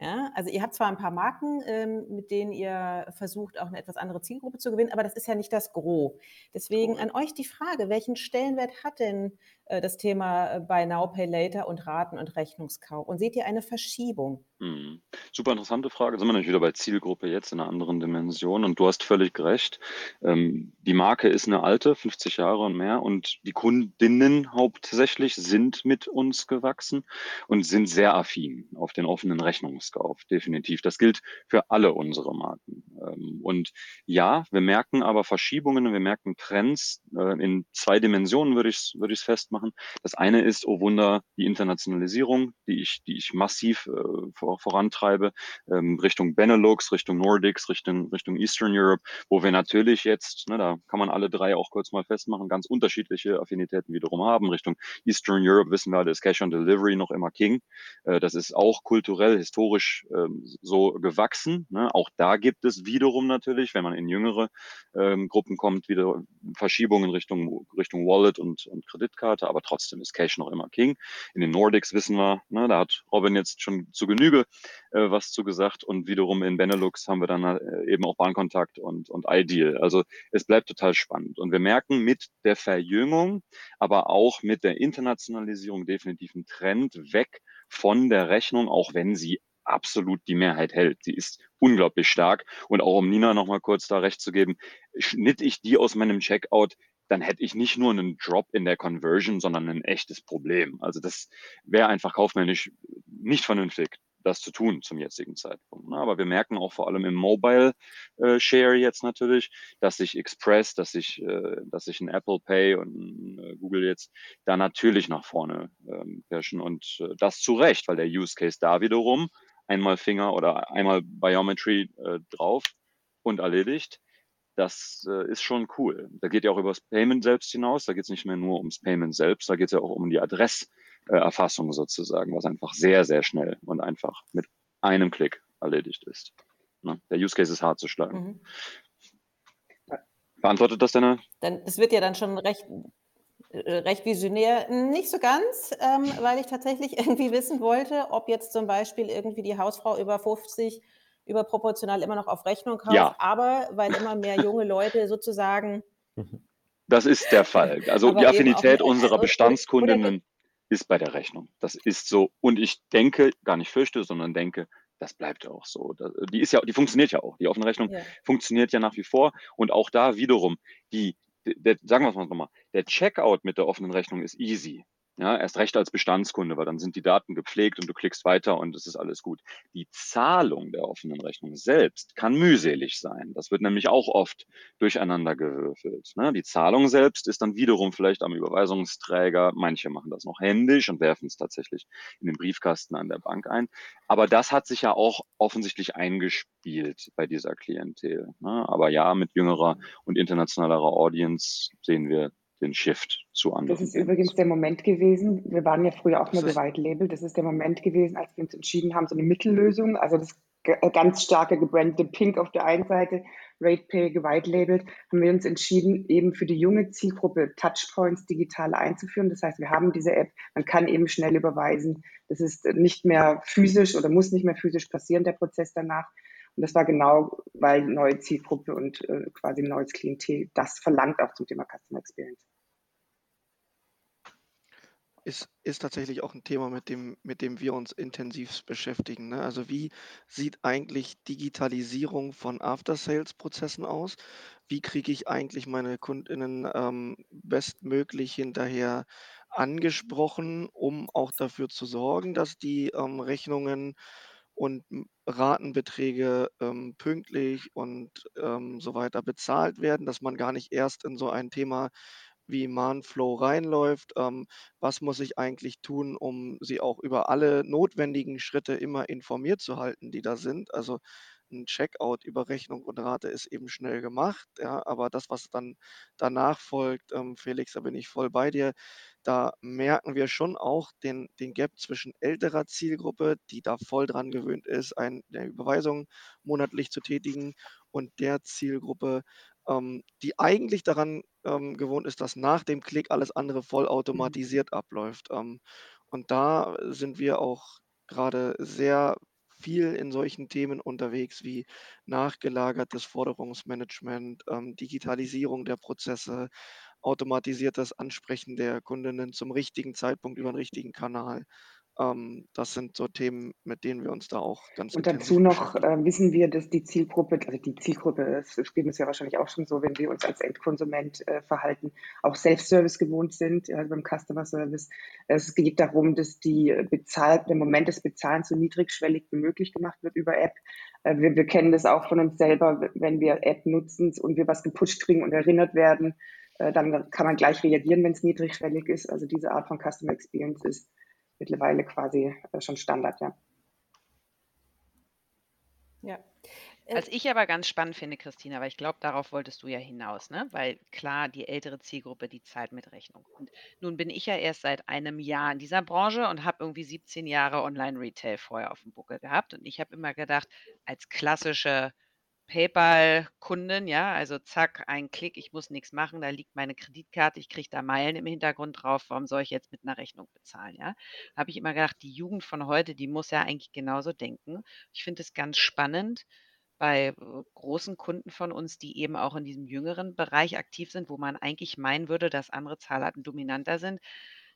Ja, also ihr habt zwar ein paar Marken, ähm, mit denen ihr versucht, auch eine etwas andere Zielgruppe zu gewinnen, aber das ist ja nicht das Gros. Deswegen an euch die Frage, welchen Stellenwert hat denn das Thema äh, Buy Now, Pay Later und Raten und Rechnungskauf? Und seht ihr eine Verschiebung? Hm. Super interessante Frage. Sind wir natürlich wieder bei Zielgruppe jetzt in einer anderen Dimension. Und du hast völlig recht. Ähm, die Marke ist eine alte, 50 Jahre und mehr. Und die Kundinnen hauptsächlich sind mit uns gewachsen und sind sehr affin auf den offenen Rechnungskauf. Definitiv. Das gilt für alle unsere Marken. Ähm, und ja, wir merken aber Verschiebungen, wir merken Trends äh, in zwei Dimensionen, würde ich es würde festmachen. Das eine ist, oh Wunder, die Internationalisierung, die ich, die ich massiv äh, vorantreibe, ähm, Richtung Benelux, Richtung Nordics, Richtung, Richtung Eastern Europe, wo wir natürlich jetzt, ne, da kann man alle drei auch kurz mal festmachen, ganz unterschiedliche Affinitäten wiederum haben. Richtung Eastern Europe wissen wir, da ist Cash on Delivery noch immer King. Äh, das ist auch kulturell, historisch ähm, so gewachsen. Ne? Auch da gibt es wiederum natürlich, wenn man in jüngere ähm, Gruppen kommt, wieder Verschiebungen Richtung, Richtung Wallet und, und Kreditkarte, aber trotzdem ist Cash noch immer King. In den Nordics wissen wir, ne, da hat Robin jetzt schon zu Genüge äh, was zu gesagt und wiederum in Benelux haben wir dann äh, eben auch Bahnkontakt und, und Ideal. Also es bleibt total spannend und wir merken mit der Verjüngung, aber auch mit der Internationalisierung definitiv einen Trend weg von der Rechnung, auch wenn sie absolut die Mehrheit hält. Sie ist unglaublich stark. Und auch um Nina nochmal kurz da recht zu geben, schnitt ich die aus meinem Checkout, dann hätte ich nicht nur einen Drop in der Conversion, sondern ein echtes Problem. Also das wäre einfach kaufmännisch nicht vernünftig das zu tun zum jetzigen Zeitpunkt. Ne? Aber wir merken auch vor allem im Mobile äh, Share jetzt natürlich, dass sich Express, dass sich, äh, dass sich ein Apple Pay und äh, Google jetzt da natürlich nach vorne ähm, pirschen und das zu Recht, weil der Use Case da wiederum einmal Finger oder einmal Biometry drauf und erledigt. Das äh, ist schon cool. Da geht ja auch über das Payment selbst hinaus. Da geht es nicht mehr nur ums Payment selbst, da geht es ja auch um die Adress, äh, Erfassung sozusagen, was einfach sehr, sehr schnell und einfach mit einem Klick erledigt ist. Ne? Der Use Case ist hart zu schlagen. Mhm. Beantwortet das deine? Dann, es wird ja dann schon recht, äh, recht visionär. Nicht so ganz, ähm, weil ich tatsächlich [laughs] irgendwie wissen wollte, ob jetzt zum Beispiel irgendwie die Hausfrau über 50 überproportional immer noch auf Rechnung kauft, ja. aber weil immer mehr junge Leute sozusagen. Das ist der Fall. Also die Affinität unserer Bestandskundinnen ist bei der Rechnung. Das ist so. Und ich denke, gar nicht fürchte, sondern denke, das bleibt auch so. Die ist ja, die funktioniert ja auch. Die offene Rechnung ja. funktioniert ja nach wie vor. Und auch da wiederum, die, der, sagen wir es mal nochmal, der Checkout mit der offenen Rechnung ist easy. Ja, erst recht als Bestandskunde, weil dann sind die Daten gepflegt und du klickst weiter und es ist alles gut. Die Zahlung der offenen Rechnung selbst kann mühselig sein. Das wird nämlich auch oft durcheinander gewürfelt. Ne? Die Zahlung selbst ist dann wiederum vielleicht am Überweisungsträger. Manche machen das noch händisch und werfen es tatsächlich in den Briefkasten an der Bank ein. Aber das hat sich ja auch offensichtlich eingespielt bei dieser Klientel. Ne? Aber ja, mit jüngerer und internationalerer Audience sehen wir den Shift zu anderen. Das ist übrigens der Moment gewesen, wir waren ja früher auch nur bei White Label, das ist der Moment gewesen, als wir uns entschieden haben, so eine Mittellösung, also das äh, ganz starke gebrandete Pink auf der einen Seite, RatePay gewhite labelt, haben wir uns entschieden, eben für die junge Zielgruppe Touchpoints digital einzuführen. Das heißt, wir haben diese App, man kann eben schnell überweisen. Das ist nicht mehr physisch oder muss nicht mehr physisch passieren, der Prozess danach. Und das war genau, weil neue Zielgruppe und äh, quasi neues Klientel das verlangt auch zum Thema Customer Experience. Ist, ist tatsächlich auch ein Thema, mit dem, mit dem wir uns intensiv beschäftigen. Ne? Also wie sieht eigentlich Digitalisierung von After-Sales-Prozessen aus? Wie kriege ich eigentlich meine Kundinnen ähm, bestmöglich hinterher angesprochen, um auch dafür zu sorgen, dass die ähm, Rechnungen und Ratenbeträge ähm, pünktlich und ähm, so weiter bezahlt werden, dass man gar nicht erst in so ein Thema wie Mahnflow reinläuft. Ähm, was muss ich eigentlich tun, um sie auch über alle notwendigen Schritte immer informiert zu halten, die da sind? Also ein Checkout über Rechnung und Rate ist eben schnell gemacht, ja, aber das, was dann danach folgt, ähm, Felix, da bin ich voll bei dir, da merken wir schon auch den, den Gap zwischen älterer Zielgruppe, die da voll dran gewöhnt ist, eine Überweisung monatlich zu tätigen, und der Zielgruppe, ähm, die eigentlich daran ähm, gewohnt ist, dass nach dem Klick alles andere Mhm. vollautomatisiert abläuft. Ähm, und da sind wir auch gerade sehr viel in solchen Themen unterwegs wie nachgelagertes Forderungsmanagement, ähm, Digitalisierung der Prozesse, automatisiertes Ansprechen der Kundinnen zum richtigen Zeitpunkt über den richtigen Kanal. Ähm, das sind so Themen, mit denen wir uns da auch ganz Und dazu noch äh, wissen wir, dass die Zielgruppe, also die Zielgruppe, es spielt uns ja wahrscheinlich auch schon so, wenn wir uns als Endkonsument äh, verhalten, auch Self-Service gewohnt sind, also beim Customer Service. Es geht darum, dass die Bezahl der Moment des Bezahlens so niedrigschwellig wie möglich gemacht wird über App. Äh, wir, wir kennen das auch von uns selber, wenn wir App nutzen und wir was gepusht kriegen und erinnert werden, dann kann man gleich reagieren, wenn es niedrigschwellig ist. Also diese Art von Customer Experience ist mittlerweile quasi äh, schon Standard, ja. Ja. Was ich aber ganz spannend finde, Christina, weil ich glaube, darauf wolltest du ja hinaus, ne? Weil klar, die ältere Zielgruppe, die zahlt mit Rechnung. Und nun bin ich ja erst seit einem Jahr in dieser Branche und habe irgendwie 17 Jahre Online-Retail vorher auf dem Buckel gehabt. Und ich habe immer gedacht, als klassische PayPal-Kunden, ja, also zack, ein Klick, ich muss nichts machen, da liegt meine Kreditkarte, ich kriege da Meilen im Hintergrund drauf, warum soll ich jetzt mit einer Rechnung bezahlen, ja? Habe ich immer gedacht, die Jugend von heute, die muss ja eigentlich genauso denken. Ich finde es ganz spannend bei äh, großen Kunden von uns, die eben auch in diesem jüngeren Bereich aktiv sind, wo man eigentlich meinen würde, dass andere Zahlarten dominanter sind.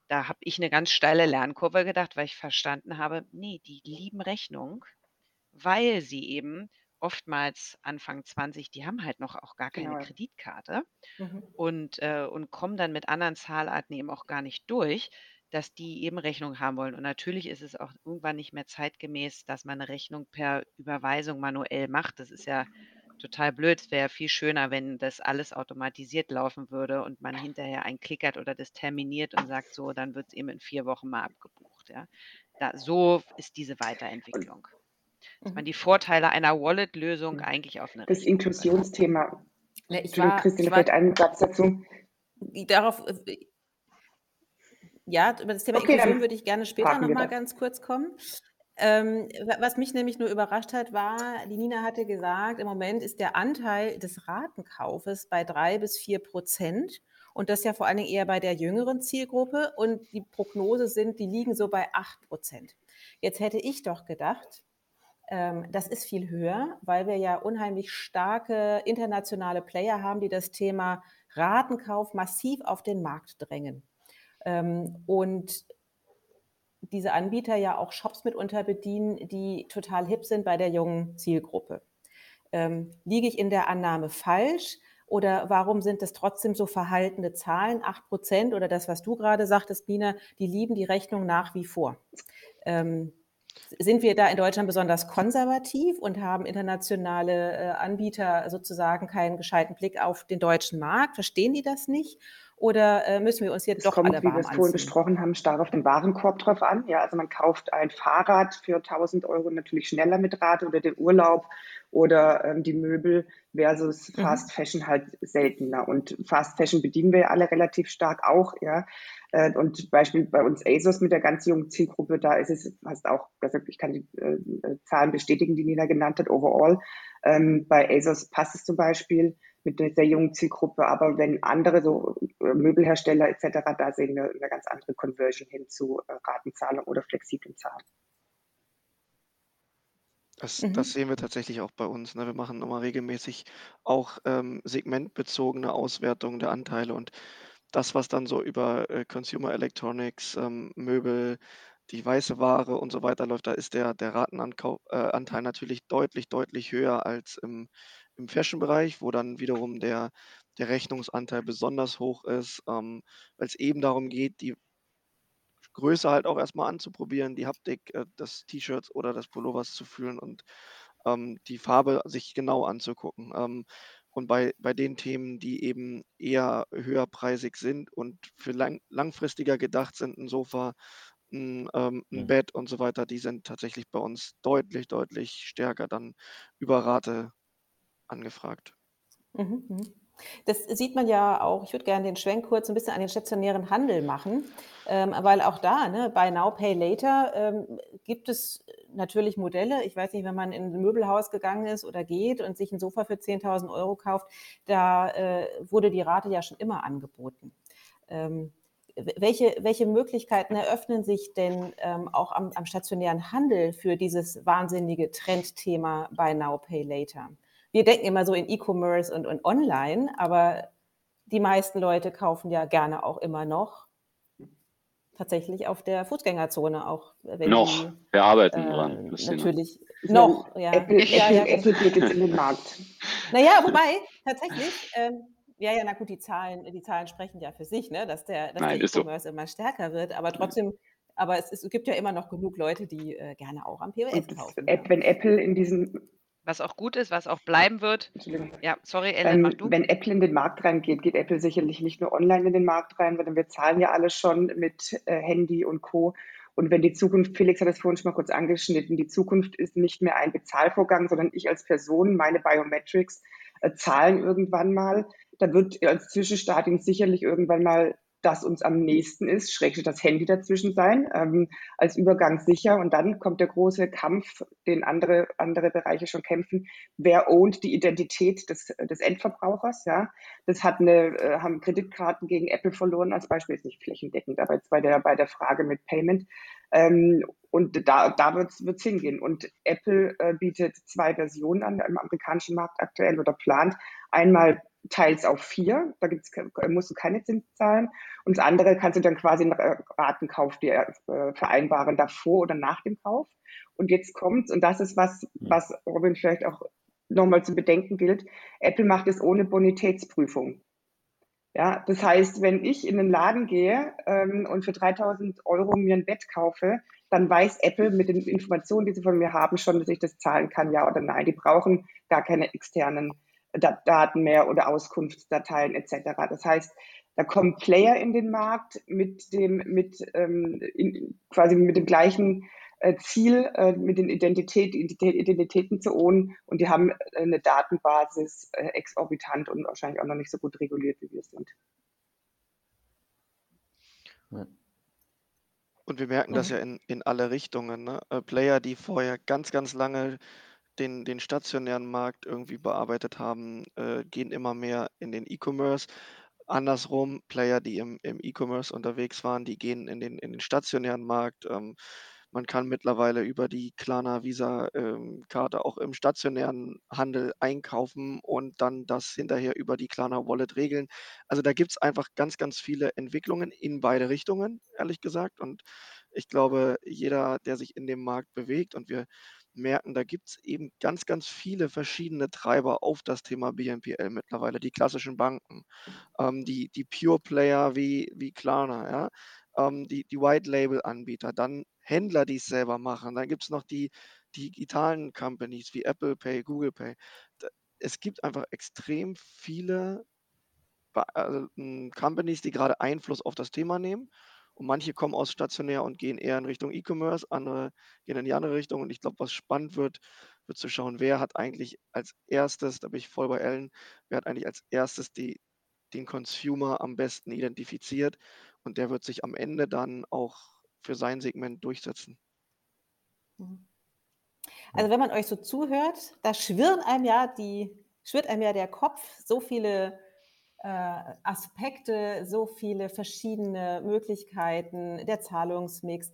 Da habe ich eine ganz steile Lernkurve gedacht, weil ich verstanden habe, nee, die lieben Rechnung weil sie eben oftmals Anfang 20, die haben halt noch auch gar keine Genau. Kreditkarte Mhm. und, äh, und kommen dann mit anderen Zahlarten eben auch gar nicht durch, dass die eben Rechnung haben wollen. Und natürlich ist es auch irgendwann nicht mehr zeitgemäß, dass man eine Rechnung per Überweisung manuell macht. Das ist ja total blöd. Es wäre viel schöner, wenn das alles automatisiert laufen würde und man hinterher einklickert oder das terminiert und sagt, so, dann wird es eben in vier Wochen mal abgebucht. Ja. Da, so ist diese Weiterentwicklung. Dass man Mhm. die Vorteile einer Wallet-Lösung Mhm. eigentlich auf eine Das. Inklusionsthema, Ne, ich war, Christine, ich war vielleicht einen Satz dazu. darauf, äh, ja, über das Thema Okay, Inklusion würde ich gerne später nochmal ganz kurz kommen. Ähm, wa- was mich nämlich nur überrascht hat, war, die Nina hatte gesagt, im Moment ist der Anteil des Ratenkaufes bei drei bis vier Prozent und das ja vor allen Dingen eher bei der jüngeren Zielgruppe und die Prognose sind, die liegen so bei acht Prozent. Jetzt hätte ich doch gedacht, das ist viel höher, weil wir ja unheimlich starke internationale Player haben, die das Thema Ratenkauf massiv auf den Markt drängen. Ähm, und diese Anbieter ja auch Shops mitunter bedienen, die total hip sind bei der jungen Zielgruppe. Ähm, liege ich in der Annahme falsch? Oder warum sind es trotzdem so verhaltene Zahlen? Acht Prozent oder das, was du gerade sagtest, Nina, die lieben die Rechnung nach wie vor. Ähm, sind wir da in Deutschland besonders konservativ und haben internationale äh, Anbieter sozusagen keinen gescheiten Blick auf den deutschen Markt? Verstehen die das nicht? Oder äh, müssen wir uns Es doch kommt, alle wie wir warm es vorhin anziehen? besprochen haben, stark auf den Warenkorb drauf an. Ja, also man kauft ein Fahrrad für 1000 Euro natürlich schneller mit Rate oder den Urlaub oder ähm, die Möbel versus Mhm. Fast Fashion halt seltener. Und Fast Fashion bedienen wir ja alle relativ stark auch, ja. Äh, Und Beispiel bei uns ASOS mit der ganz jungen Zielgruppe, da ist es fast auch, also ich kann die äh, äh, Zahlen bestätigen, die Nina genannt hat, overall. Ähm, bei ASOS passt es zum Beispiel mit einer sehr jungen Zielgruppe, aber wenn andere so äh, Möbelhersteller etc., da sehen wir eine ganz andere Conversion hin zu äh, Ratenzahlung oder flexiblen Zahlen. Das, Mhm. das sehen wir tatsächlich auch bei uns. Ne? Wir machen immer regelmäßig auch ähm, segmentbezogene Auswertungen der Anteile und das, was dann so über äh, Consumer Electronics, ähm, Möbel, die weiße Ware und so weiter läuft, da ist der, der Ratenanteil äh, natürlich deutlich, deutlich höher als im, im Fashion-Bereich, wo dann wiederum der, der Rechnungsanteil besonders hoch ist, ähm, weil es eben darum geht, die Größe halt auch erstmal anzuprobieren, die Haptik äh, des T-Shirts oder des Pullovers zu fühlen und ähm, die Farbe sich genau anzugucken. Ähm, und bei, bei den Themen, die eben eher höherpreisig sind und für lang, langfristiger gedacht sind, ein Sofa, ein, ähm, ein Ja. Bett und so weiter, die sind tatsächlich bei uns deutlich, deutlich stärker dann über Rate angefragt. Mhm, mhm. Das sieht man ja auch, ich würde gerne den Schwenk kurz ein bisschen an den stationären Handel machen, ähm, weil auch da, ne, bei Now Pay Later ähm, gibt es natürlich Modelle. Ich weiß nicht, wenn man in ein Möbelhaus gegangen ist oder geht und sich ein Sofa für 10.000 Euro kauft, da äh, wurde die Rate ja schon immer angeboten. Ähm, welche, welche Möglichkeiten eröffnen sich denn ähm, auch am, am stationären Handel für dieses wahnsinnige Trendthema Buy Now Pay Later? Wir denken immer so in E-Commerce und, und online, aber die meisten Leute kaufen ja gerne auch immer noch tatsächlich auf der Fußgängerzone, auch wenn Noch, die wir arbeiten äh, dran, natürlich Ich noch, ja. Apple, ja, Apple, ja, Apple geht jetzt in den Markt. [laughs] Naja, wobei, tatsächlich, ähm, ja, ja, na gut, die Zahlen, die Zahlen sprechen ja für sich, ne, dass der, der ist so. E-Commerce immer stärker wird, aber trotzdem, aber es, ist, es gibt ja immer noch genug Leute, die äh, gerne auch am POS kaufen. Wenn Apple in diesen, Was auch gut ist, was auch bleiben wird. Ja, sorry, Ellen, mach ähm, du. wenn Apple in den Markt reingeht, geht Apple sicherlich nicht nur online in den Markt rein, sondern wir zahlen ja alle schon mit äh, Handy und Co. Und wenn die Zukunft, Felix hat das vorhin schon mal kurz angeschnitten, die Zukunft ist nicht mehr ein Bezahlvorgang, sondern ich als Person, meine Biometrics äh, zahlen irgendwann mal. Da wird als Zwischenstadium sicherlich irgendwann mal das uns am nächsten ist, schrägstrich das Handy dazwischen sein, ähm, als Übergang sicher. Und dann kommt der große Kampf, den andere, andere Bereiche schon kämpfen. Wer ownt die Identität des, des Endverbrauchers? Ja, das hat eine, äh, haben Kreditkarten gegen Apple verloren als Beispiel, ist nicht flächendeckend, aber jetzt bei der, bei der Frage mit Payment. Ähm, und da, da wird es hingehen. Und Apple äh, bietet zwei Versionen an im amerikanischen Markt aktuell oder plant. Einmal teils auf vier, da gibt's, musst du keine Zins zahlen. Und das andere kannst du dann quasi einen Ratenkauf dir äh, vereinbaren, davor oder nach dem Kauf. Und jetzt kommt's, und das ist was, was Robin vielleicht auch nochmal zu bedenken gilt, Apple macht es ohne Bonitätsprüfung. Ja, das heißt, wenn ich in den Laden gehe ähm, und für 3000 Euro mir ein Bett kaufe, dann weiß Apple mit den Informationen, die sie von mir haben, schon, dass ich das zahlen kann, ja oder nein. Die brauchen gar keine externen Daten mehr oder Auskunftsdateien etc. Das heißt, da kommen Player in den Markt mit dem, mit ähm, in, quasi mit dem gleichen äh, Ziel, äh, mit den Identität, Identitäten zu ohnen und die haben eine Datenbasis äh, exorbitant und wahrscheinlich auch noch nicht so gut reguliert, wie wir sind. Und wir merken das mhm. ja in, in alle Richtungen. Ne? Player, die vorher ganz, ganz lange den, den stationären Markt irgendwie bearbeitet haben, äh, gehen immer mehr in den E-Commerce. Andersrum, Player, die im, im E-Commerce unterwegs waren, die gehen in den, in den stationären Markt. Ähm, man kann mittlerweile über die Klarna Visa-Karte ähm, auch im stationären Handel einkaufen und dann das hinterher über die Klarna Wallet regeln. Also da gibt es einfach ganz, ganz viele Entwicklungen in beide Richtungen, ehrlich gesagt. Und ich glaube, jeder, der sich in dem Markt bewegt und wir merken, da gibt es eben ganz, ganz viele verschiedene Treiber auf das Thema BNPL mittlerweile. Die klassischen Banken, ähm, die, die Pure Player wie, wie Klarna, ja, ähm, die, die White-Label-Anbieter, dann Händler, die es selber machen. Dann gibt es noch die, digitalen Companies wie Apple Pay, Google Pay. Es gibt einfach extrem viele also, Companies, die gerade Einfluss auf das Thema nehmen. Und manche kommen aus stationär und gehen eher in Richtung E-Commerce, andere gehen in die andere Richtung. Und ich glaube, was spannend wird, wird zu schauen, wer hat eigentlich als erstes, da bin ich voll bei Ellen, wer hat eigentlich als erstes die, den Consumer am besten identifiziert. Und der wird sich am Ende dann auch für sein Segment durchsetzen. Mhm. Also wenn man euch so zuhört, da schwirren einem ja die, schwirrt einem ja der Kopf, so viele Aspekte, so viele verschiedene Möglichkeiten, der Zahlungsmix.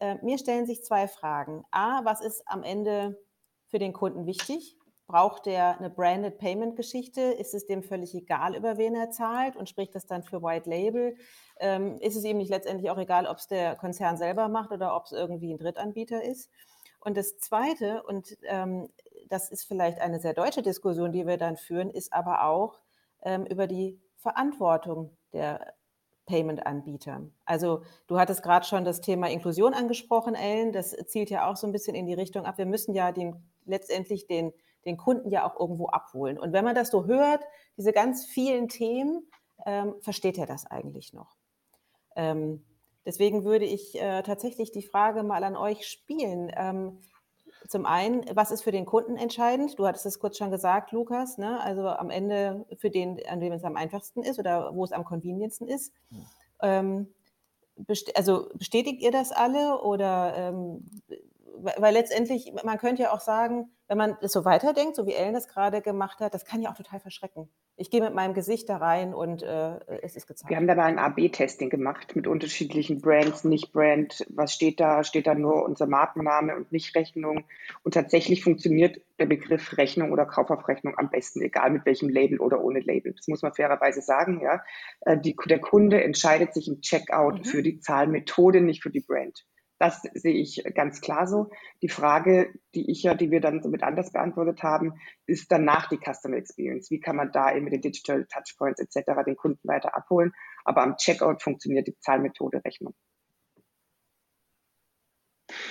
Äh, mir stellen sich zwei Fragen. A, was ist am Ende für den Kunden wichtig? Braucht er eine Branded Payment Geschichte? Ist es dem völlig egal, über wen er zahlt und spricht das dann für White Label? Ähm, ist es ihm nicht letztendlich auch egal, ob es der Konzern selber macht oder ob es irgendwie ein Drittanbieter ist? Und das Zweite, und ähm, das ist vielleicht eine sehr deutsche Diskussion, die wir dann führen, ist aber auch, ähm, über die Verantwortung der Payment-Anbieter. Also du hattest gerade schon das Thema Inklusion angesprochen, Ellen. Das zielt ja auch so ein bisschen in die Richtung ab. Wir müssen ja den, letztendlich den, den Kunden ja auch irgendwo abholen. Und wenn man das so hört, diese ganz vielen Themen, ähm, versteht er das eigentlich noch? Ähm, deswegen würde ich äh, tatsächlich die Frage mal an euch spielen. Ähm, zum einen, was ist für den Kunden entscheidend? Du hattest es kurz schon gesagt, Lukas, ne? also am Ende für den, an dem es am einfachsten ist oder wo es am convenientsten ist. Hm. Ähm, best also bestätigt ihr das alle oder ähm, weil letztendlich, man könnte ja auch sagen, wenn man das so weiterdenkt, so wie Ellen das gerade gemacht hat, das kann ja auch total verschrecken. Ich gehe mit meinem Gesicht da rein und äh, es ist gezeigt. Wir haben da mal ein AB-Testing gemacht mit unterschiedlichen Brands, nicht Brand. Was steht da? Steht da nur unser Markenname und nicht Rechnung? Und tatsächlich funktioniert der Begriff Rechnung oder Kauf auf Rechnung am besten, egal mit welchem Label oder ohne Label. Das muss man fairerweise sagen. Ja, äh, die, der Kunde entscheidet sich im Checkout mhm. für die Zahlmethode, nicht für die Brand. Das sehe ich ganz klar so. Die Frage, die ich ja, die wir dann so mit anders beantwortet haben, ist danach die Customer Experience. Wie kann man da eben mit den Digital Touchpoints etc. den Kunden weiter abholen? Aber am Checkout funktioniert die Zahlmethode Rechnung.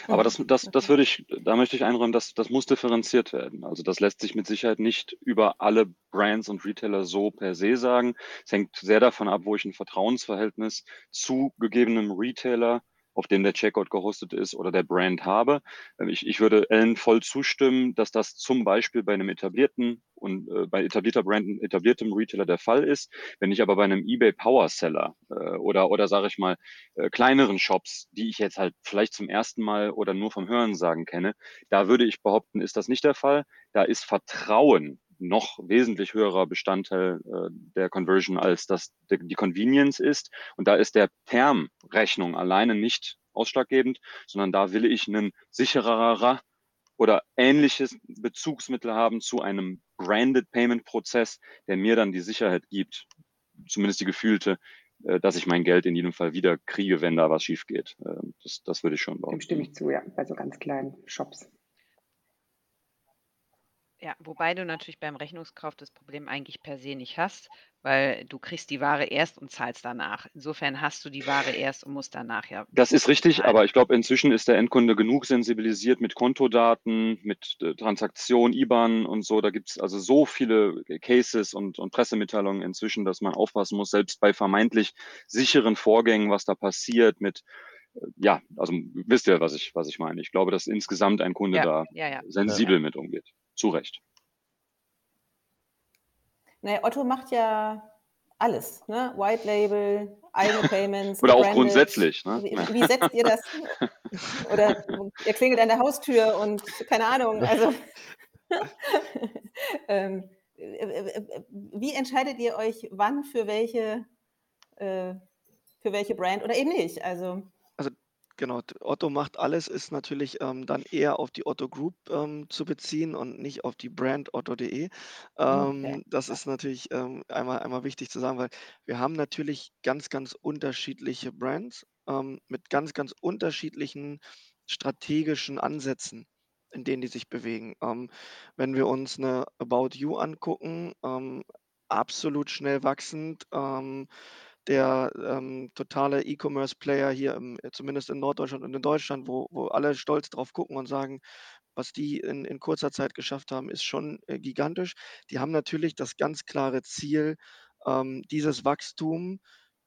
Aber das, das, das würde ich, da möchte ich einräumen, dass das muss differenziert werden. Also das lässt sich mit Sicherheit nicht über alle Brands und Retailer so per se sagen. Es hängt sehr davon ab, wo ich ein Vertrauensverhältnis zu gegebenem Retailer auf dem der Checkout gehostet ist oder der Brand habe. Ähm, ich, ich würde Ellen voll zustimmen, dass das zum Beispiel bei einem etablierten und äh, bei etablierter Brand, etabliertem Retailer der Fall ist. Wenn ich aber bei einem eBay Power Seller äh, oder, oder sage ich mal, äh, kleineren Shops, die ich jetzt halt vielleicht zum ersten Mal oder nur vom Hörensagen kenne, da würde ich behaupten, ist das nicht der Fall. Da ist Vertrauen noch wesentlich höherer Bestandteil äh, der Conversion, als das die, die Convenience ist. Und da ist der Term Rechnung alleine nicht ausschlaggebend, sondern da will ich einen sichererer oder ähnliches Bezugsmittel haben zu einem Branded Payment Prozess, der mir dann die Sicherheit gibt, zumindest die gefühlte, äh, dass ich mein Geld in jedem Fall wieder kriege, wenn da was schief geht. Ähm, das, das würde ich schon bauen. Dem stimme ich zu, ja, bei so ganz kleinen Shops. Ja, wobei du natürlich beim Rechnungskauf das Problem eigentlich per se nicht hast, weil du kriegst die Ware erst und zahlst danach. Insofern hast du die Ware erst und musst danach ja. Das ist richtig, aber ich glaube, inzwischen ist der Endkunde genug sensibilisiert mit Kontodaten, mit äh, Transaktion, IBAN und so. Da gibt es also so viele Cases und, und Pressemitteilungen inzwischen, dass man aufpassen muss, selbst bei vermeintlich sicheren Vorgängen, was da passiert mit äh, ja, also wisst ihr, was ich, was ich meine. Ich glaube, dass insgesamt ein Kunde Ja, da ja, ja. sensibel mit umgeht. Zu Recht. Nee, Otto macht ja alles, ne? White Label, eigene [laughs] Payments. Oder auch branded. grundsätzlich. Ne? Wie, wie setzt ihr das? [laughs] Oder ihr klingelt an der Haustür und keine Ahnung, also [laughs] ähm, wie entscheidet ihr euch, wann für welche, äh, für welche Brand oder eben nicht? Also Genau, Otto macht alles ist natürlich ähm, dann eher auf die Otto Group ähm, zu beziehen und nicht auf die Brand otto.de. Ähm, okay. das ist natürlich ähm, einmal, einmal wichtig zu sagen, weil wir haben natürlich ganz, ganz unterschiedliche Brands ähm, mit ganz, ganz unterschiedlichen strategischen Ansätzen, in denen die sich bewegen. Ähm, wenn wir uns eine About You angucken, ähm, absolut schnell wachsend. Ähm, der ähm, totale E-Commerce-Player hier, im, äh, zumindest in Norddeutschland und in Deutschland, wo, wo alle stolz drauf gucken und sagen, was die in, in kurzer Zeit geschafft haben, ist schon äh, gigantisch. Die haben natürlich das ganz klare Ziel, ähm, dieses Wachstum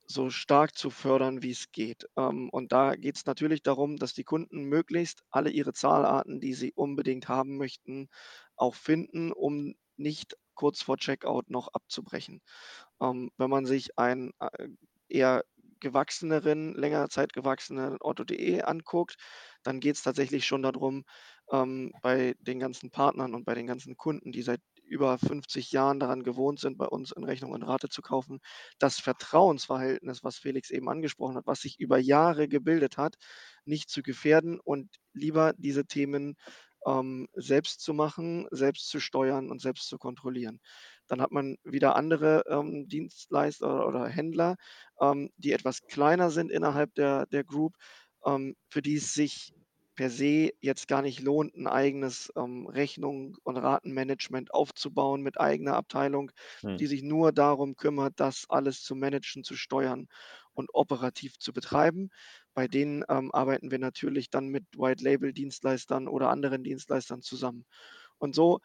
so stark zu fördern, wie es geht. Ähm, und da geht es natürlich darum, dass die Kunden möglichst alle ihre Zahlarten, die sie unbedingt haben möchten, auch finden, um nicht kurz vor Checkout noch abzubrechen. Ähm, wenn man sich einen äh, eher gewachseneren, längere Zeit gewachsenen Otto.de anguckt, dann geht es tatsächlich schon darum, ähm, bei den ganzen Partnern und bei den ganzen Kunden, die seit über 50 Jahren daran gewohnt sind, bei uns in Rechnung und Rate zu kaufen, das Vertrauensverhältnis, was Felix eben angesprochen hat, was sich über Jahre gebildet hat, nicht zu gefährden und lieber diese Themen ähm, selbst zu machen, selbst zu steuern und selbst zu kontrollieren. Dann hat man wieder andere ähm, Dienstleister oder Händler, ähm, die etwas kleiner sind innerhalb der, der Group, ähm, für die es sich per se jetzt gar nicht lohnt, ein eigenes ähm, Rechnung- und Ratenmanagement aufzubauen mit eigener Abteilung, Hm. die sich nur darum kümmert, das alles zu managen, zu steuern und operativ zu betreiben. Bei denen ähm, arbeiten wir natürlich dann mit White-Label-Dienstleistern oder anderen Dienstleistern zusammen. Und so,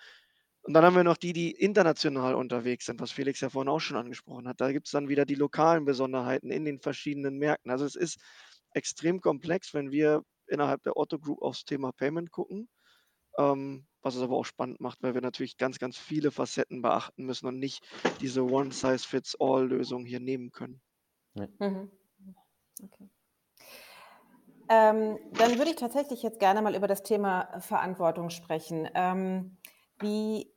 und dann haben wir noch die, die international unterwegs sind, was Felix ja vorhin auch schon angesprochen hat. Da gibt es dann wieder die lokalen Besonderheiten in den verschiedenen Märkten. Also es ist extrem komplex, wenn wir innerhalb der Otto Group aufs Thema Payment gucken, ähm, was es aber auch spannend macht, weil wir natürlich ganz, ganz viele Facetten beachten müssen und nicht diese One-Size-Fits-All-Lösung hier nehmen können. Mhm. Okay. Ähm, dann würde ich tatsächlich jetzt gerne mal über das Thema Verantwortung sprechen. Ähm, wie,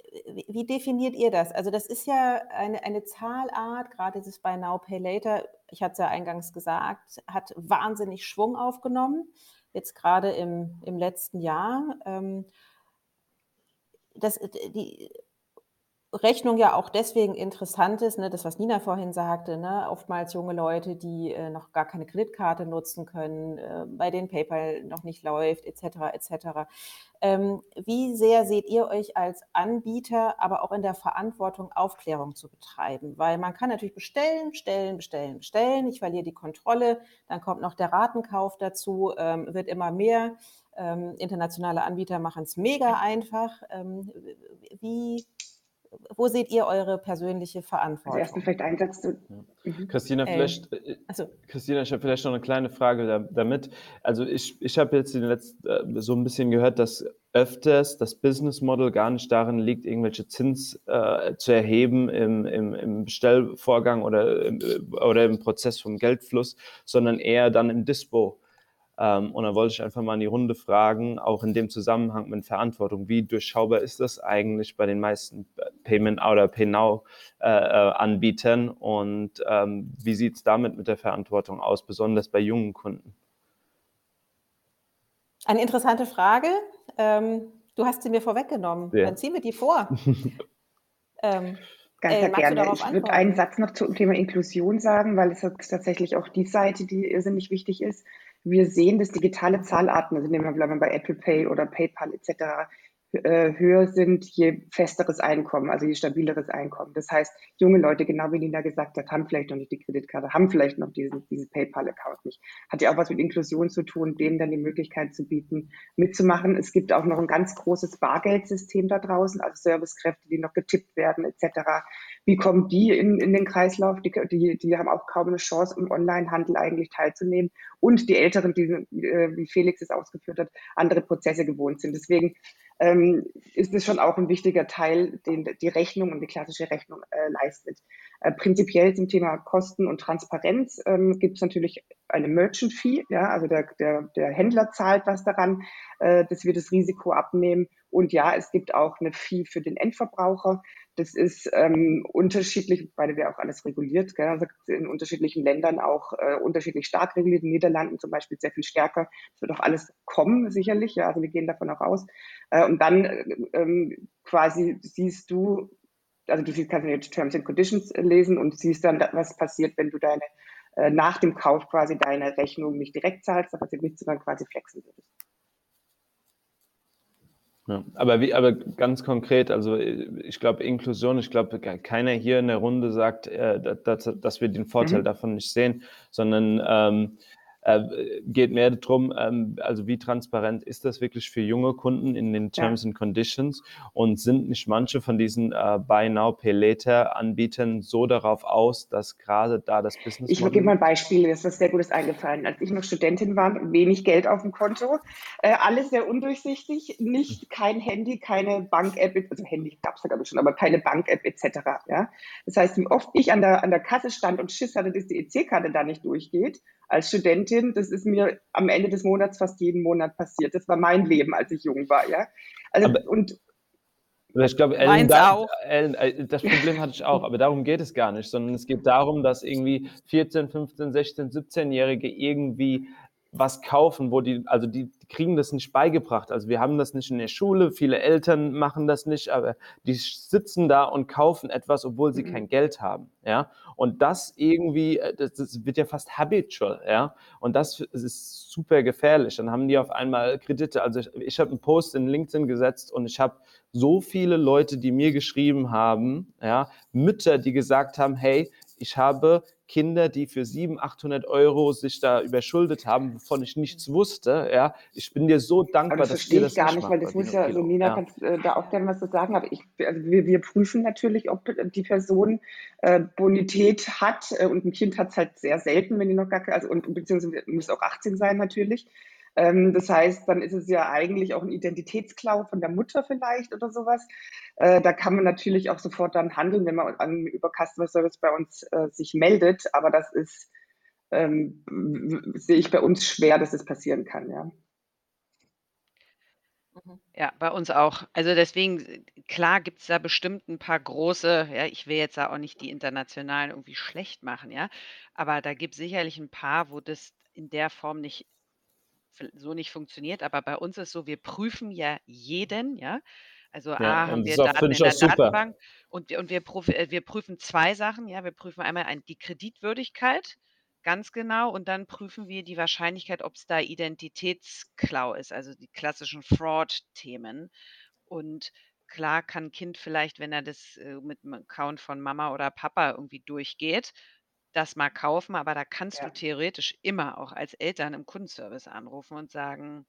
wie, definiert ihr das? Also das ist ja eine, eine Zahlart, gerade dieses Buy Now, Pay Later, ich hatte es ja eingangs gesagt, hat wahnsinnig Schwung aufgenommen, jetzt gerade im, im letzten Jahr. Ähm, das, die, Rechnung ja auch deswegen interessant ist, ne, das, was Nina vorhin sagte, ne, oftmals junge Leute, die äh, noch gar keine Kreditkarte nutzen können, äh, bei denen PayPal noch nicht läuft, etc. etc. Ähm, wie sehr seht ihr euch als Anbieter, aber auch in der Verantwortung, Aufklärung zu betreiben? Weil man kann natürlich bestellen, bestellen, bestellen, bestellen. Ich verliere die Kontrolle, dann kommt noch der Ratenkauf dazu, ähm, wird immer mehr. Ähm, internationale Anbieter machen es mega einfach. Ähm, wie wo seht ihr eure persönliche Verantwortung? Also vielleicht ein Satz zu. Mhm. Christina, vielleicht, äh, so. Christina, ich habe vielleicht noch eine kleine Frage da, damit. Also ich, ich habe jetzt in letzten, äh, so ein bisschen gehört, dass öfters das Business Model gar nicht darin liegt, irgendwelche Zins äh, zu erheben im, im, im Bestellvorgang oder, im, äh, oder im Prozess vom Geldfluss, sondern eher dann im Dispo. Ähm, und da wollte ich einfach mal in die Runde fragen, auch in dem Zusammenhang mit Verantwortung, wie durchschaubar ist das eigentlich bei den meisten Payment oder PayNow-Anbietern äh, und ähm, wie sieht es damit mit der Verantwortung aus, besonders bei jungen Kunden? Eine interessante Frage. Ähm, Du hast sie mir vorweggenommen. Ja. Dann ziehen wir die vor. [laughs] ähm, Ganz äh, gerne. Ich würde einen Satz noch zum Thema Inklusion sagen, weil es tatsächlich auch die Seite, die irrsinnig wichtig ist. Wir sehen, dass digitale Zahlarten, also nehmen wir bei Apple Pay oder PayPal etc., äh, höher sind, je festeres Einkommen, also je stabileres Einkommen. Das heißt, junge Leute, genau wie Nina gesagt hat, haben vielleicht noch nicht die Kreditkarte, haben vielleicht noch diesen, diesen PayPal-Account nicht. Hat ja auch was mit Inklusion zu tun, denen dann die Möglichkeit zu bieten, mitzumachen. Es gibt auch noch ein ganz großes Bargeldsystem da draußen, also Servicekräfte, die noch getippt werden etc. Wie kommen die in, in den Kreislauf? Die, die, die haben auch kaum eine Chance, im Onlinehandel eigentlich teilzunehmen. Und die Älteren, die, äh, wie Felix es ausgeführt hat, andere Prozesse gewohnt sind. Deswegen ähm, ist es schon auch ein wichtiger Teil, den die Rechnung und die klassische Rechnung äh, leistet. Äh, prinzipiell zum Thema Kosten und Transparenz ähm, gibt es natürlich eine Merchant Fee, ja, also der, der, der Händler zahlt was daran, äh, dass wir das Risiko abnehmen. Und ja, es gibt auch eine Fee für den Endverbraucher. Das ist ähm, unterschiedlich, weil wir auch alles reguliert. Gell? Also in unterschiedlichen Ländern auch äh, unterschiedlich stark reguliert. In den Niederlanden zum Beispiel sehr viel stärker. Das wird auch alles kommen, sicherlich. Ja? Also wir gehen davon auch aus. Äh, und dann äh, ähm, quasi siehst du, also du siehst, kannst du Terms and Conditions lesen und siehst dann, was passiert, wenn du deine äh, nach dem Kauf quasi deine Rechnung nicht direkt zahlst, da passiert nichts, sondern quasi flexen würdest. Ja, aber, wie, aber ganz konkret, also ich glaube Inklusion, ich glaube keiner hier in der Runde sagt, äh, dass, dass wir den Vorteil mhm. davon nicht sehen, sondern ähm, äh, geht mehr darum, ähm, also wie transparent ist das wirklich für junge Kunden in den Terms ja. and Conditions und sind nicht manche von diesen äh, Buy Now, Pay Later Anbietern so darauf aus, dass gerade da das Business. Ich gebe mal ein Beispiel, das ist sehr gutes eingefallen. Als ich noch Studentin war, wenig Geld auf dem Konto, äh, alles sehr undurchsichtig, nicht kein Handy, keine Bank-App, also Handy gab es da glaube ich schon, aber keine Bank-App etc. Ja? Das heißt, wie oft ich an der, an der Kasse stand und Schiss hatte, dass die EC-Karte da nicht durchgeht als Studentin, das ist mir am Ende des Monats fast jeden Monat passiert. Das war mein Leben, als ich jung war, ja. Also, aber, und ich glaube, Ellen, da, Ellen, äh, das Problem hatte ich auch, aber darum geht es gar nicht, sondern es geht darum, dass irgendwie 14, 15, 16, 17-Jährige irgendwie was kaufen, wo die, also die kriegen das nicht beigebracht. Also wir haben das nicht in der Schule, viele Eltern machen das nicht, aber die sitzen da und kaufen etwas, obwohl sie mhm. kein Geld haben, ja. Und das irgendwie, äh, das, das, wird ja fast habitual, ja. Und das ist super gefährlich. Dann haben die auf einmal Kredite. Also ich, ich habe einen Post in LinkedIn gesetzt und ich habe so viele Leute, die mir geschrieben haben, ja, Mütter, die gesagt haben, hey, ich habe Kinder, die für 700, 800 Euro sich da überschuldet haben, wovon ich nichts wusste. Ja, ich bin dir so dankbar, das dass dir das gar nicht, weil das muss ja, also Nina ja. kannst äh, da auch gerne was zu sagen, aber ich, also wir, wir prüfen natürlich, ob die Person äh, Bonität hat äh, und ein Kind hat es halt sehr selten, wenn die noch gar keine, also und beziehungsweise muss auch 18 sein natürlich. Ähm, das heißt, dann ist es ja eigentlich auch ein Identitätsklau von der Mutter vielleicht oder sowas. Äh, da kann man natürlich auch sofort dann handeln, wenn man an, über Customer Service bei uns äh, sich meldet. Aber das ist, ähm, sehe ich bei uns schwer, dass es das passieren kann, ja. Mhm. Ja, bei uns auch. Also deswegen, klar gibt es da bestimmt ein paar große, ja, ich will jetzt da auch nicht die internationalen irgendwie schlecht machen, ja, aber da gibt es sicherlich ein paar, wo das in der Form nicht so nicht funktioniert, aber bei uns ist so, wir prüfen ja jeden, ja. Also Ja, A haben wir Daten in der. Datenbank und wir und wir äh, wir prüfen zwei Sachen, ja. Wir prüfen einmal ein die Kreditwürdigkeit ganz genau und dann prüfen wir die Wahrscheinlichkeit, ob es da Identitätsklau ist, also die klassischen Fraud-Themen. Und klar kann 'n Kind vielleicht, wenn er das, äh, mit dem Account von Mama oder Papa irgendwie durchgeht das mal kaufen, aber da kannst du theoretisch immer auch als Eltern im Kundenservice anrufen und sagen,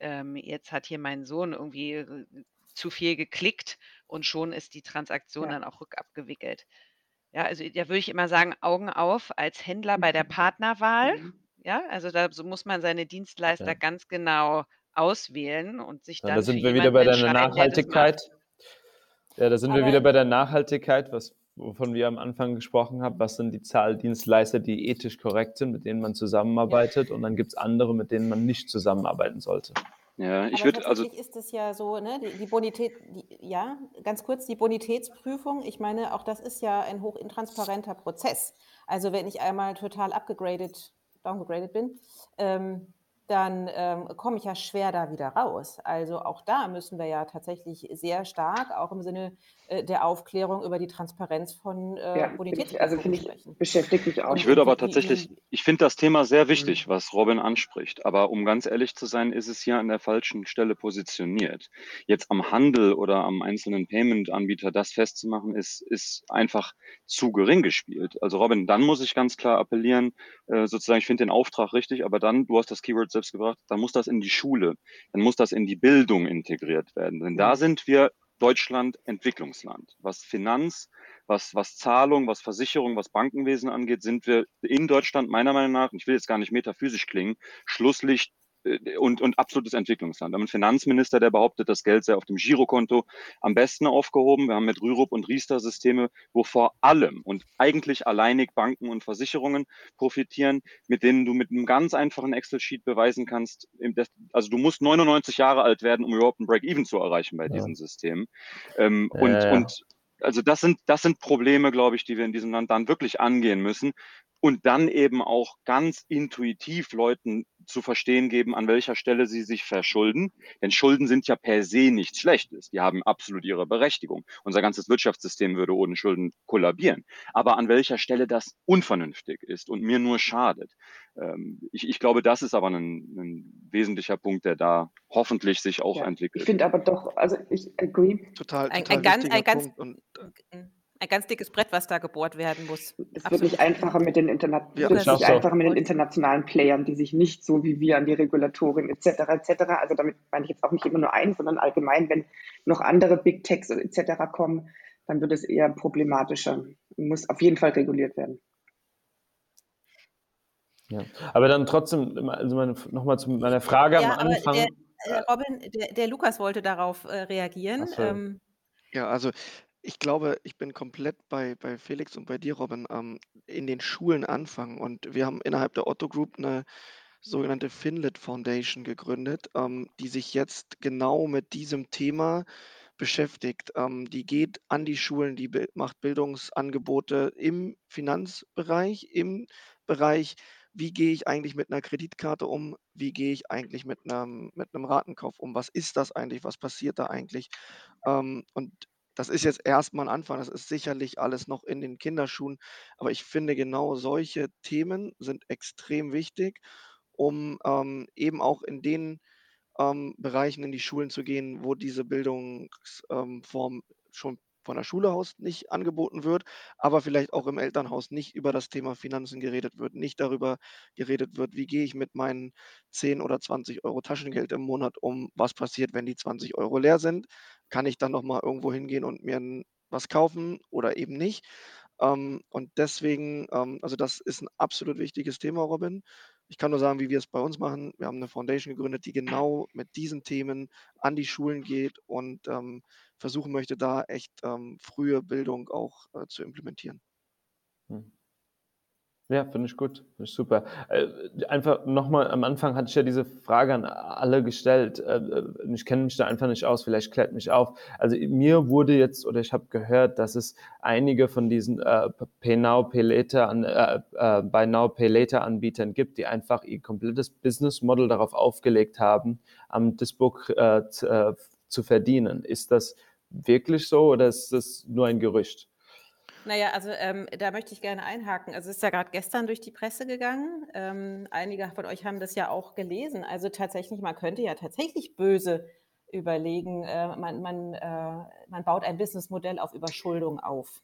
ähm, jetzt hat hier mein Sohn irgendwie äh, zu viel geklickt und schon ist die Transaktion Ja. dann auch rückabgewickelt. Ja, also da würde ich immer sagen, Augen auf als Händler bei der mhm. Partnerwahl. Mhm. Ja, also da so muss man seine Dienstleister Ja. ganz genau auswählen und sich Ja, da sind wir wieder bei der Nachhaltigkeit. Ja, da sind wir wieder bei der Nachhaltigkeit, was wovon wir am Anfang gesprochen haben, was sind die Zahldienstleister, die ethisch korrekt sind, mit denen man zusammenarbeitet und dann gibt es andere, mit denen man nicht zusammenarbeiten sollte. Ja, ich würde also. ist es ja so, ne, die, die Bonität, die, ja, ganz kurz, die Bonitätsprüfung, ich meine, auch das ist ja ein hochintransparenter Prozess. Also wenn ich einmal total abgegradet, downgegradet bin, ähm, dann ähm, komme ich ja schwer da wieder raus. Also auch da müssen wir ja tatsächlich sehr stark, auch im Sinne äh, der Aufklärung über die Transparenz von äh, ja, Also finde ich, beschäftigt mich auch. Ich würde aber tatsächlich, ich finde das Thema sehr wichtig, mhm. was Robin anspricht. Aber um ganz ehrlich zu sein, ist es hier an der falschen Stelle positioniert. Jetzt am Handel oder am einzelnen Payment-Anbieter das festzumachen, ist, ist einfach zu gering gespielt. Also Robin, dann muss ich ganz klar appellieren, äh, sozusagen, ich finde den Auftrag richtig, aber dann, du hast das Keyword selbst gebracht, dann muss das in die Schule, dann muss das in die Bildung integriert werden. Denn da mhm. sind wir Deutschland Entwicklungsland. Was Finanz, was, was Zahlung, was Versicherung, was Bankenwesen angeht, sind wir in Deutschland meiner Meinung nach, ich will jetzt gar nicht metaphysisch klingen, Schlusslicht und, und absolutes Entwicklungsland. Wir haben einen Finanzminister, der behauptet, das Geld sei auf dem Girokonto am besten aufgehoben. Wir haben mit Rürup und Riester Systeme, wo vor allem und eigentlich alleinig Banken und Versicherungen profitieren, mit denen du mit einem ganz einfachen Excel-Sheet beweisen kannst, also du musst 99 Jahre alt werden, um überhaupt ein Break-Even zu erreichen bei ja. diesen Systemen. Ähm, und, äh. und also das sind, das sind Probleme, glaube ich, die wir in diesem Land dann wirklich angehen müssen und dann eben auch ganz intuitiv Leuten zu verstehen geben, an welcher Stelle sie sich verschulden. Denn Schulden sind ja per se nichts Schlechtes. Die haben absolut ihre Berechtigung. Unser ganzes Wirtschaftssystem würde ohne Schulden kollabieren. Aber an welcher Stelle das unvernünftig ist und mir nur schadet. Ähm, ich, ich glaube, das ist aber ein, ein wesentlicher Punkt, der da hoffentlich sich auch ja, entwickelt. Ich finde aber doch, also ich agree. Total, total ein, ein ganz, ein ganz, Punkt. Und, äh, ein ganz dickes Brett, was da gebohrt werden muss. Es wird nicht einfacher mit den, Interna ja, wird nicht einfacher mit den internationalen Playern, die sich nicht so wie wir an die Regulatoren etc. etc. Also damit meine ich jetzt auch nicht immer nur ein, sondern allgemein, wenn noch andere Big Techs etc. kommen, dann wird es eher problematischer. Muss auf jeden Fall reguliert werden. Ja, aber dann trotzdem, also nochmal zu meiner Frage ja, am Anfang. Der, äh, Robin, der, der, Lukas wollte darauf äh, reagieren. So. Ähm, ja, also ich glaube, ich bin komplett bei, bei Felix und bei dir, Robin, ähm, in den Schulen anfangen. Und wir haben innerhalb der Otto Group eine sogenannte Finlit Foundation gegründet, ähm, die sich jetzt genau mit diesem Thema beschäftigt. Ähm, die geht an die Schulen, die macht Bildungsangebote im Finanzbereich, im Bereich, wie gehe ich eigentlich mit einer Kreditkarte um, wie gehe ich eigentlich mit einem, mit einem Ratenkauf um, was ist das eigentlich, was passiert da eigentlich. Ähm, und das ist jetzt erstmal ein Anfang. Das ist sicherlich alles noch in den Kinderschuhen. Aber ich finde, genau solche Themen sind extrem wichtig, um ähm, eben auch in den ähm, Bereichen in die Schulen zu gehen, wo diese Bildungsform ähm, schon von der Schule aus nicht angeboten wird, aber vielleicht auch im Elternhaus nicht über das Thema Finanzen geredet wird, nicht darüber geredet wird, wie gehe ich mit meinen 10 oder 20 Euro Taschengeld im Monat um, was passiert, wenn die 20 Euro leer sind, kann ich dann nochmal irgendwo hingehen und mir was kaufen oder eben nicht. Ähm, und deswegen, ähm, also das ist ein absolut wichtiges Thema, Robin. Ich kann nur sagen, wie wir es bei uns machen. Wir haben eine Foundation gegründet, die genau mit diesen Themen an die Schulen geht und ähm, versuchen möchte, da echt ähm, frühe Bildung auch äh, zu implementieren. Hm. Ja, finde ich gut, finde ich super. Äh, einfach nochmal, am Anfang hatte ich ja diese Frage an alle gestellt. Äh, äh, ich kenne mich da einfach nicht aus, vielleicht klärt mich auf. Also mir wurde jetzt, oder ich habe gehört, dass es einige von diesen äh, Pay Now, Pay Later, an, äh, Buy Now, Pay Later Anbietern gibt, die einfach ihr komplettes Business Model darauf aufgelegt haben, am Disbook zu verdienen. Ist das wirklich so oder ist das nur ein Gerücht? Naja, also ähm, da möchte ich gerne einhaken. Also es ist ja gerade gestern durch die Presse gegangen. Ähm, einige von euch haben das ja auch gelesen. Also tatsächlich, man könnte ja tatsächlich böse überlegen, äh, man, man, äh, man baut ein Businessmodell auf Überschuldung auf.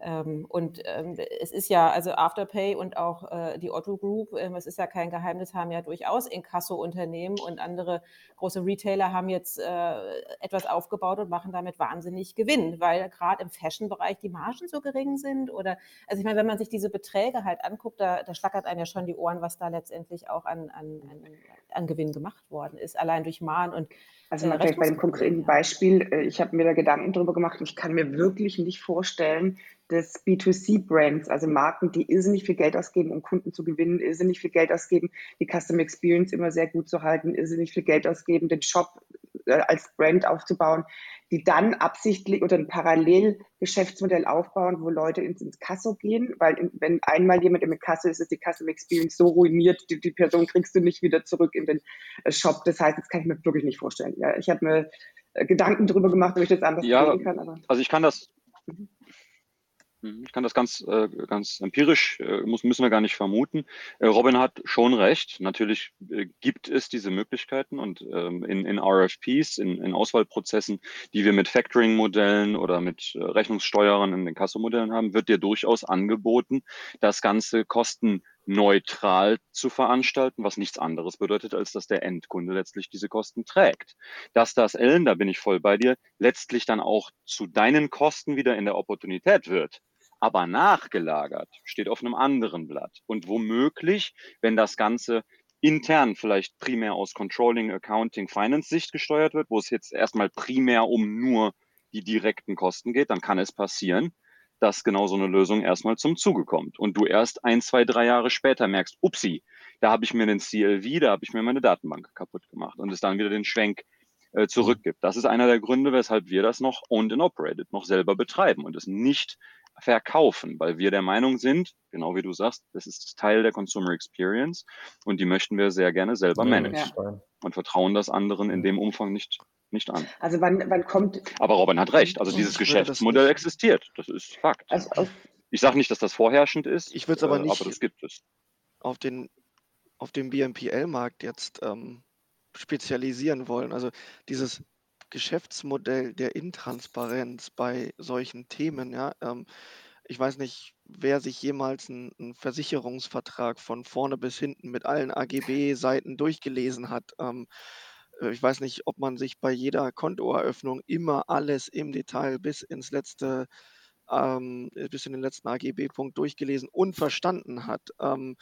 Ähm, und ähm, es ist ja, also Afterpay und auch äh, die Otto Group, ähm, es ist ja kein Geheimnis, haben ja durchaus Inkasso-Unternehmen und andere große Retailer haben jetzt äh, etwas aufgebaut und machen damit wahnsinnig Gewinn, weil gerade im Fashion-Bereich die Margen so gering sind. Oder, also ich meine, wenn man sich diese Beträge halt anguckt, da, da schlackert einem ja schon die Ohren, was da letztendlich auch an, an, an, an Gewinn gemacht worden ist, allein durch Mahn und also mal vielleicht bei dem konkreten Beispiel, äh, ich habe mir da Gedanken drüber gemacht und ich kann mir wirklich nicht vorstellen, dass B2C-Brands, also Marken, die irrsinnig viel Geld ausgeben, um Kunden zu gewinnen, irrsinnig viel Geld ausgeben, die Customer Experience immer sehr gut zu halten, irrsinnig viel Geld ausgeben, den Shop äh, als Brand aufzubauen, die dann absichtlich oder ein Parallelgeschäftsmodell aufbauen, wo Leute ins, ins Kasso gehen, weil in, wenn einmal jemand im Kasso ist, ist die Customer Experience so ruiniert, die, die Person kriegst du nicht wieder zurück in den äh, Shop. Das heißt, das kann ich mir wirklich nicht vorstellen. Ja, ich habe mir äh, Gedanken darüber gemacht, ob ich das anders ja, kann. Aber also ich kann das, mhm. Ich kann das ganz, äh, ganz empirisch, äh, müssen wir gar nicht vermuten. Äh, Robin hat schon recht. Natürlich gibt es diese Möglichkeiten und ähm, in, in RFPs, in, in Auswahlprozessen, die wir mit Factoring-Modellen oder mit Rechnungssteuerern in den Kassomodellen haben, wird dir durchaus angeboten, das Ganze kostenneutral zu veranstalten, was nichts anderes bedeutet, als dass der Endkunde letztlich diese Kosten trägt. Dass das Ellen, da bin ich voll bei dir, letztlich dann auch zu deinen Kosten wieder in der Opportunität wird, aber nachgelagert steht auf einem anderen Blatt. Und womöglich, wenn das Ganze intern vielleicht primär aus Controlling, Accounting, Finance Sicht gesteuert wird, wo es jetzt erstmal primär um nur die direkten Kosten geht, dann kann es passieren, dass genau so eine Lösung erstmal zum Zuge kommt und du erst ein, zwei, drei Jahre später merkst, upsi, da habe ich mir den CLV, da habe ich mir meine Datenbank kaputt gemacht und es dann wieder den Schwenk äh, zurückgibt. Das ist einer der Gründe, weshalb wir das noch owned and operated, noch selber betreiben und es nicht verkaufen, weil wir der Meinung sind, genau wie du sagst, das ist Teil der Consumer Experience und die möchten wir sehr gerne selber managen ja. und vertrauen das anderen in dem Umfang nicht, nicht an. Also wann, wann kommt... Aber Robin hat recht, also dieses Geschäftsmodell das existiert, das ist Fakt. Also ich sage nicht, dass das vorherrschend ist, ich würde es aber nicht aber das gibt es. Auf den, auf dem BMPL-Markt jetzt ähm, spezialisieren wollen. Also dieses Geschäftsmodell der Intransparenz bei solchen Themen, ja. Ähm, ich weiß nicht, wer sich jemals einen Versicherungsvertrag von vorne bis hinten mit allen AGB-Seiten durchgelesen hat. Ähm, äh, ich weiß nicht, ob man sich bei jeder Kontoeröffnung immer alles im Detail bis ins letzte, ähm, bis in den letzten AGB-Punkt durchgelesen und verstanden hat. Ähm,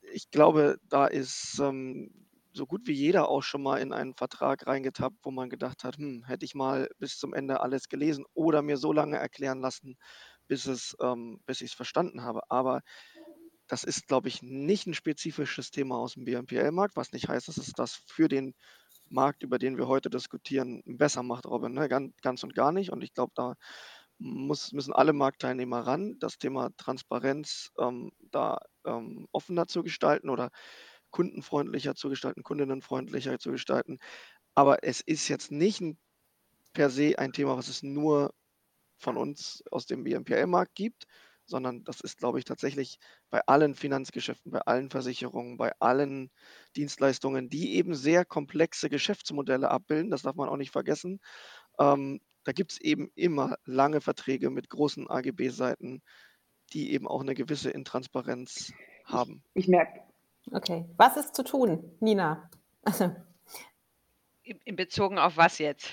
ich glaube, da ist ähm, so gut wie jeder auch schon mal in einen Vertrag reingetappt, wo man gedacht hat, hm, hätte ich mal bis zum Ende alles gelesen oder mir so lange erklären lassen, bis, es, ähm, bis ich es verstanden habe. Aber das ist, glaube ich, nicht ein spezifisches Thema aus dem BMPL-Markt, was nicht heißt, dass es das für den Markt, über den wir heute diskutieren, besser macht, Robin. Ne? Ganz, ganz und gar nicht. Und ich glaube, da muss, müssen alle Marktteilnehmer ran, das Thema Transparenz ähm, da ähm, offener zu gestalten oder kundenfreundlicher zu gestalten, kundinnenfreundlicher zu gestalten. Aber es ist jetzt nicht per se ein Thema, was es nur von uns aus dem BMPL-Markt gibt, sondern das ist, glaube ich, tatsächlich bei allen Finanzgeschäften, bei allen Versicherungen, bei allen Dienstleistungen, die eben sehr komplexe Geschäftsmodelle abbilden, das darf man auch nicht vergessen. Ähm, da gibt es eben immer lange Verträge mit großen AGB-Seiten, die eben auch eine gewisse Intransparenz haben. Ich, ich merke Okay. Was ist zu tun, Nina? [laughs] In Bezogen auf was jetzt?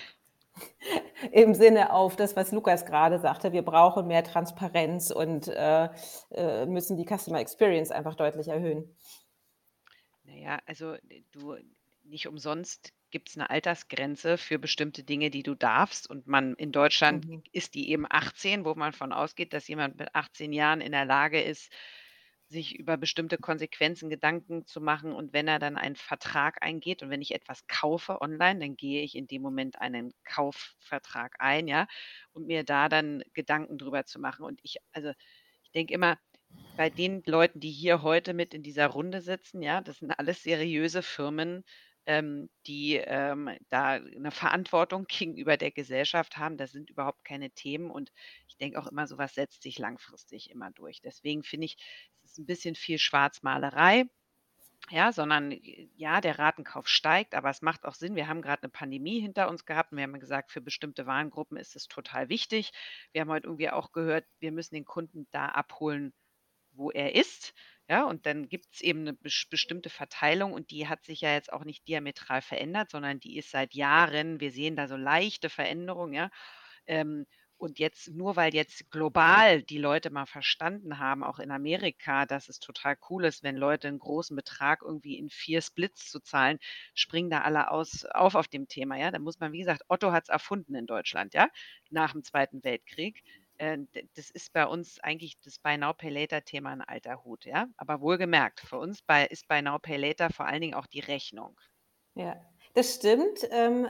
[laughs] Im Sinne auf das, was Lukas gerade sagte, wir brauchen mehr Transparenz und äh, äh, müssen die Customer Experience einfach deutlich erhöhen. Naja, also du nicht umsonst gibt es eine Altersgrenze für bestimmte Dinge, die du darfst. Und man in Deutschland mhm. ist die eben 18, wo man von ausgeht, dass jemand mit 18 Jahren in der Lage ist, sich über bestimmte Konsequenzen Gedanken zu machen. Und wenn er dann einen Vertrag eingeht und wenn ich etwas kaufe online, dann gehe ich in dem Moment einen Kaufvertrag ein, ja, und mir da dann Gedanken drüber zu machen. Und ich, also ich denke immer, bei den Leuten, die hier heute mit in dieser Runde sitzen, ja, das sind alles seriöse Firmen, ähm, die ähm, da eine Verantwortung [laughs] gegenüber der Gesellschaft haben. Das sind überhaupt keine Themen und ich denke auch immer, sowas setzt sich langfristig immer durch. Deswegen finde ich, ist ein bisschen viel Schwarzmalerei. Ja, sondern ja, der Ratenkauf steigt, aber es macht auch Sinn. Wir haben gerade eine Pandemie hinter uns gehabt und wir haben gesagt, für bestimmte Warengruppen ist es total wichtig. Wir haben heute irgendwie auch gehört, wir müssen den Kunden da abholen, wo er ist. Ja, und dann gibt es eben eine bestimmte Verteilung und die hat sich ja jetzt auch nicht diametral verändert, sondern die ist seit Jahren, wir sehen da so leichte Veränderungen, ja. Ähm, und jetzt, nur weil jetzt global die Leute mal verstanden haben, auch in Amerika, dass es total cool ist, wenn Leute einen großen Betrag irgendwie in vier Splits zu zahlen, springen da alle aus, auf auf dem Thema. Ja, da muss man, wie gesagt, Otto hat es erfunden in Deutschland, ja, nach dem Zweiten Weltkrieg. Äh, das ist bei uns eigentlich das Buy Now Pay Later Thema ein alter Hut, ja. Aber wohlgemerkt, für uns bei, ist Buy Now Pay Later vor allen Dingen auch die Rechnung. Ja, Das stimmt. Ähm,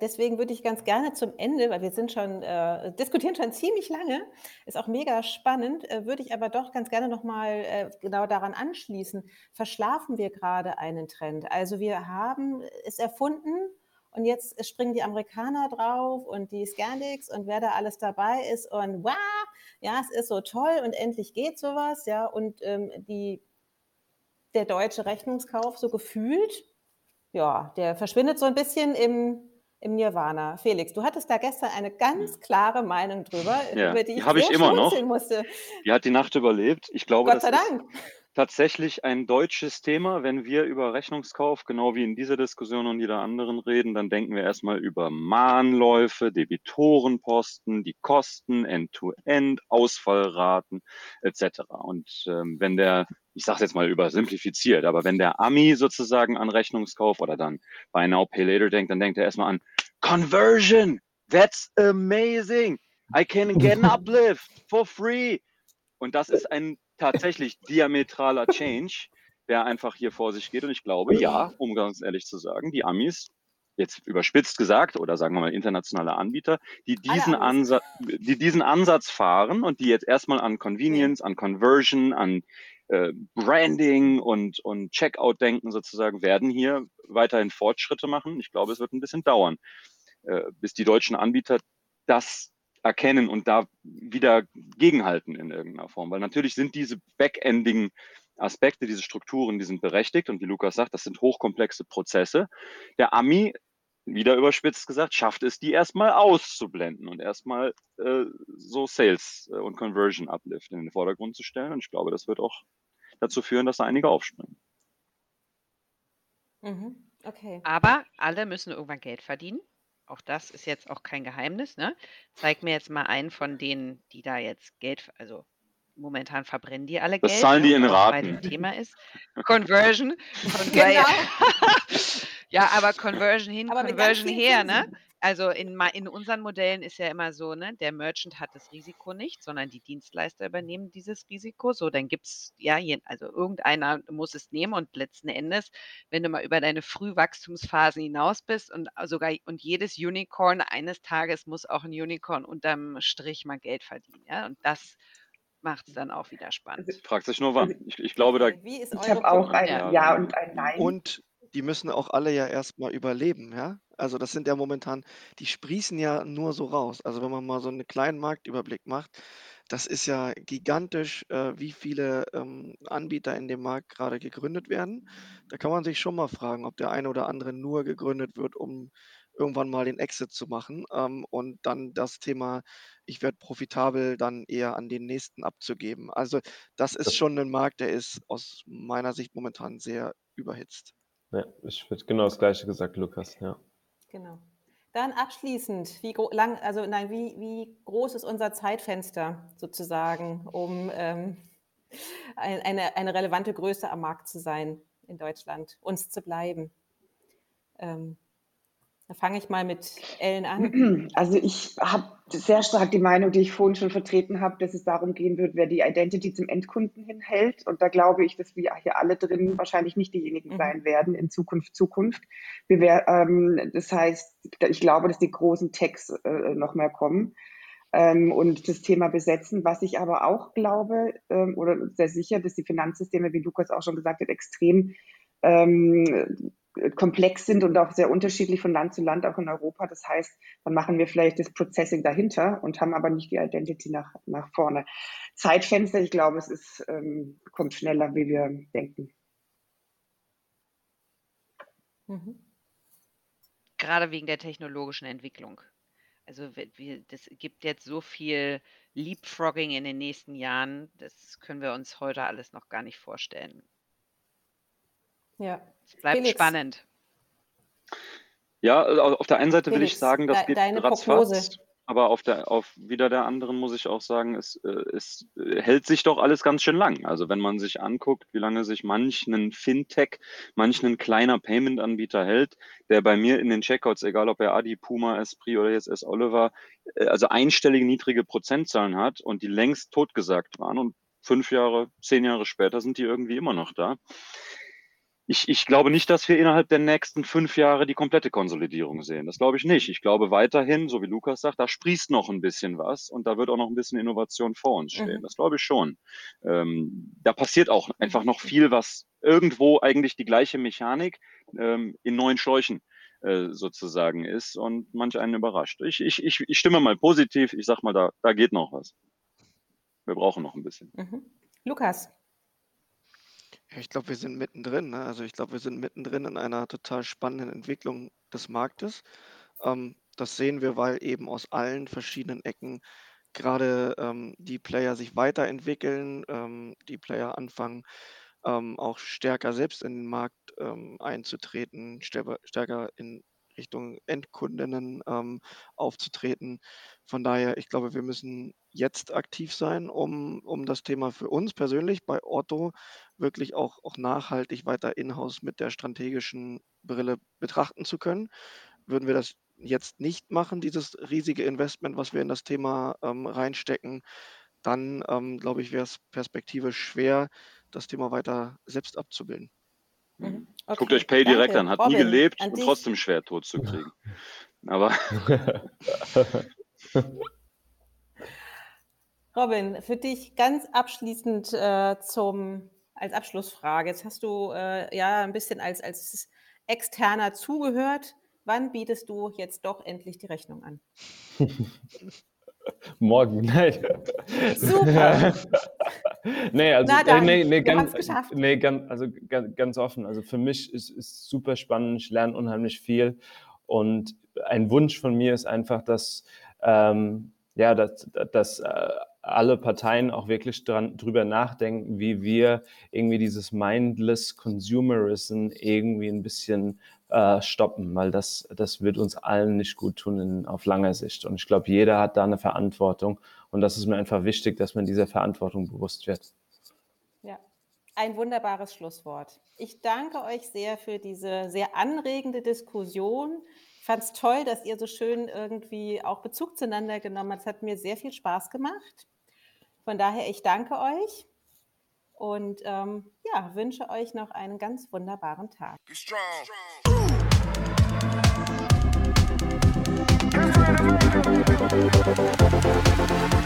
deswegen würde ich ganz gerne zum Ende, weil wir sind schon, äh, diskutieren schon ziemlich lange, ist auch mega spannend, äh, würde ich aber doch ganz gerne nochmal äh, genau daran anschließen. Verschlafen wir gerade einen Trend? Also wir haben es erfunden und jetzt springen die Amerikaner drauf und die Scandics und wer da alles dabei ist und wow, ja, es ist so toll und endlich geht sowas, ja, und ähm, die, der deutsche Rechnungskauf so gefühlt ja, der verschwindet so ein bisschen im, im Nirvana. Felix, du hattest da gestern eine ganz klare Meinung drüber, Ja, über die die ich habe ich immer noch. musste. Die hat die Nacht überlebt. Ich glaube, Gott das sei ist Dank. tatsächlich ein deutsches Thema. Wenn wir über Rechnungskauf, genau wie in dieser Diskussion und jeder anderen reden, dann denken wir erstmal über Mahnläufe, Debitorenposten, die Kosten, End-to-End, Ausfallraten etc. Und ähm, wenn der, ich sage jetzt mal übersimplifiziert, aber wenn der Ami sozusagen an Rechnungskauf oder dann Buy Now, Pay Later denkt, dann denkt er erstmal an Conversion. That's amazing. I can get an [laughs] uplift for free. Und das ist ein tatsächlich diametraler Change, der einfach hier vor sich geht. Und ich glaube, ja, um ganz ehrlich zu sagen, die Amis, jetzt überspitzt gesagt, oder sagen wir mal internationale Anbieter, die diesen. Ansatz, die diesen Ansatz fahren und die jetzt erstmal an Convenience, an Conversion, an äh, Branding und, und Checkout denken sozusagen, werden hier weiterhin Fortschritte machen. Ich glaube, es wird ein bisschen dauern, äh, bis die deutschen Anbieter das erkennen und da wieder gegenhalten in irgendeiner Form. Weil natürlich sind diese backendigen Aspekte, diese Strukturen, die sind berechtigt und wie Lukas sagt, das sind hochkomplexe Prozesse. Der Ami, wieder überspitzt gesagt, schafft es, die erstmal auszublenden und erstmal äh, so Sales äh, und Conversion Uplift in den Vordergrund zu stellen. Und ich glaube, das wird auch dazu führen, dass da einige aufspringen. Mhm. Okay. Aber alle müssen irgendwann Geld verdienen. Auch das ist jetzt auch kein Geheimnis. Ne? Zeig mir jetzt mal einen von denen, die da jetzt Geld, also momentan verbrennen die alle Das Geld, zahlen die ne, in was bei Raten. dem Thema ist. Conversion. [laughs] Von daher- [laughs] ja, aber Conversion hin, Aber Conversion her, ne? Also in, ma- in unseren Modellen ist ja immer so, ne, der Merchant hat das Risiko nicht, sondern die Dienstleister übernehmen dieses Risiko. So, dann gibt es, ja, also irgendeiner muss es nehmen und letzten Endes, wenn du mal über deine Frühwachstumsphasen hinaus bist und sogar und jedes Unicorn eines Tages muss auch ein Unicorn unterm Strich mal Geld verdienen. Ja, und das macht es dann auch wieder spannend. Fragt sich nur wann. Ich, ich glaube, da Okay, Wie ist Ich habe auch ein Ja. Ja und ein Nein. Und die müssen auch alle ja erstmal überleben, ja? Also das sind ja momentan, die sprießen ja nur so raus. Also wenn man mal so einen kleinen Marktüberblick macht, das ist ja gigantisch, äh, wie viele ähm, Anbieter in dem Markt gerade gegründet werden. Da kann man sich schon mal fragen, ob der eine oder andere nur gegründet wird, um irgendwann mal den Exit zu machen ähm, und dann das Thema, ich werde profitabel, dann eher an den nächsten abzugeben. Also das ist schon ein Markt, der ist aus meiner Sicht momentan sehr überhitzt. Ja, ich würde genau das Gleiche gesagt, Lukas, ja. Genau. Dann abschließend, wie lang, also nein, wie, wie groß ist unser Zeitfenster sozusagen, um ähm, ein, eine, eine relevante Größe am Markt zu sein in Deutschland, uns zu bleiben? Ähm, da fange ich mal mit Ellen an. [clears throat] Also ich habe sehr stark die Meinung, die ich vorhin schon vertreten habe, dass es darum gehen wird, wer die Identity zum Endkunden hinhält. Und da glaube ich, dass wir hier alle drin wahrscheinlich nicht diejenigen Mhm. sein werden in Zukunft. Zukunft. Wir ähm, das heißt, ich glaube, dass die großen Techs äh, noch mehr kommen. Ähm, und das Thema besetzen, was ich aber auch glaube ähm, oder sehr sicher, dass die Finanzsysteme, wie Lukas auch schon gesagt hat, extrem ähm, komplex sind und auch sehr unterschiedlich von Land zu Land, auch in Europa. Das heißt, dann machen wir vielleicht das Processing dahinter und haben aber nicht die Identity nach, nach vorne. Zeitfenster, ich glaube, es ist, ähm, kommt schneller, wie wir denken. Mhm. Gerade wegen der technologischen Entwicklung. Also das gibt jetzt so viel Leapfrogging in den nächsten Jahren, das können wir uns heute alles noch gar nicht vorstellen. Ja. Es bleibt Felix. spannend. Ja, also auf der einen Seite will ich Felix, sagen, das de- geht deine ratzfatz. Prognose. Aber auf der, auf wieder der anderen muss ich auch sagen, es, äh, es äh, hält sich doch alles ganz schön lang. Also wenn man sich anguckt, wie lange sich manchen Fintech, manchen kleiner Payment-Anbieter hält, der bei mir in den Checkouts, egal ob er Adi, Puma, Esprit oder jetzt S. Oliver, äh, also einstellige niedrige Prozentzahlen hat und die längst totgesagt waren und fünf Jahre, zehn Jahre später sind die irgendwie immer noch da. Ich, ich glaube nicht, dass wir innerhalb der nächsten fünf Jahre die komplette Konsolidierung sehen. Das glaube ich nicht. Ich glaube weiterhin, so wie Lukas sagt, da sprießt noch ein bisschen was und da wird auch noch ein bisschen Innovation vor uns stehen. Mhm. Das glaube ich schon. Ähm, da passiert auch einfach noch viel, was irgendwo eigentlich die gleiche Mechanik ähm, in neuen Schläuchen äh, sozusagen ist und manch einen überrascht. Ich, ich, ich, ich stimme mal positiv. Ich sag mal, da, da geht noch was. Wir brauchen noch ein bisschen. Mhm. Lukas. Ich glaube, wir sind mittendrin. Ne? Also ich glaube, wir sind mittendrin in einer total spannenden Entwicklung des Marktes. Ähm, das sehen wir, weil eben aus allen verschiedenen Ecken gerade ähm, die Player sich weiterentwickeln, ähm, die Player anfangen, ähm, auch stärker selbst in den Markt ähm, einzutreten, stärker in Richtung Endkundinnen ähm, aufzutreten. Von daher, ich glaube, wir müssen jetzt aktiv sein, um, um das Thema für uns persönlich bei Otto wirklich auch, auch nachhaltig weiter in-house mit der strategischen Brille betrachten zu können. Würden wir das jetzt nicht machen, dieses riesige Investment, was wir in das Thema ähm, reinstecken, dann ähm, glaube ich, wäre es perspektivisch schwer, das Thema weiter selbst abzubilden. Mhm. Okay, Guckt euch Pay direkt an, hat Robin, nie gelebt und dich. trotzdem schwer tot zu kriegen. Aber. [laughs] [laughs] Robin, für dich ganz abschließend äh, zum, als Abschlussfrage. Jetzt hast du äh, ja ein bisschen als, als externer zugehört. Wann bietest du jetzt doch endlich die Rechnung an? [laughs] Morgen, nein. Super. [laughs] nee, also, Na dann, nee, nee, ganz, nee, ganz, also ganz, ganz offen. Also für mich ist es super spannend. Ich lerne unheimlich viel. Und ein Wunsch von mir ist einfach, dass, ähm, ja, dass, dass äh, alle Parteien auch wirklich dran, drüber nachdenken, wie wir irgendwie dieses mindless Consumerism irgendwie ein bisschen äh, stoppen, weil das, das wird uns allen nicht gut tun in, auf langer Sicht. Und ich glaube, jeder hat da eine Verantwortung. Und das ist mir einfach wichtig, dass man dieser Verantwortung bewusst wird. Ja, ein wunderbares Schlusswort. Ich danke euch sehr für diese sehr anregende Diskussion. Ich fand es toll, dass ihr so schön irgendwie auch Bezug zueinander genommen habt. Es hat mir sehr viel Spaß gemacht. Von daher, ich danke euch und ähm, ja, wünsche euch noch einen ganz wunderbaren Tag. Be strong. Be strong.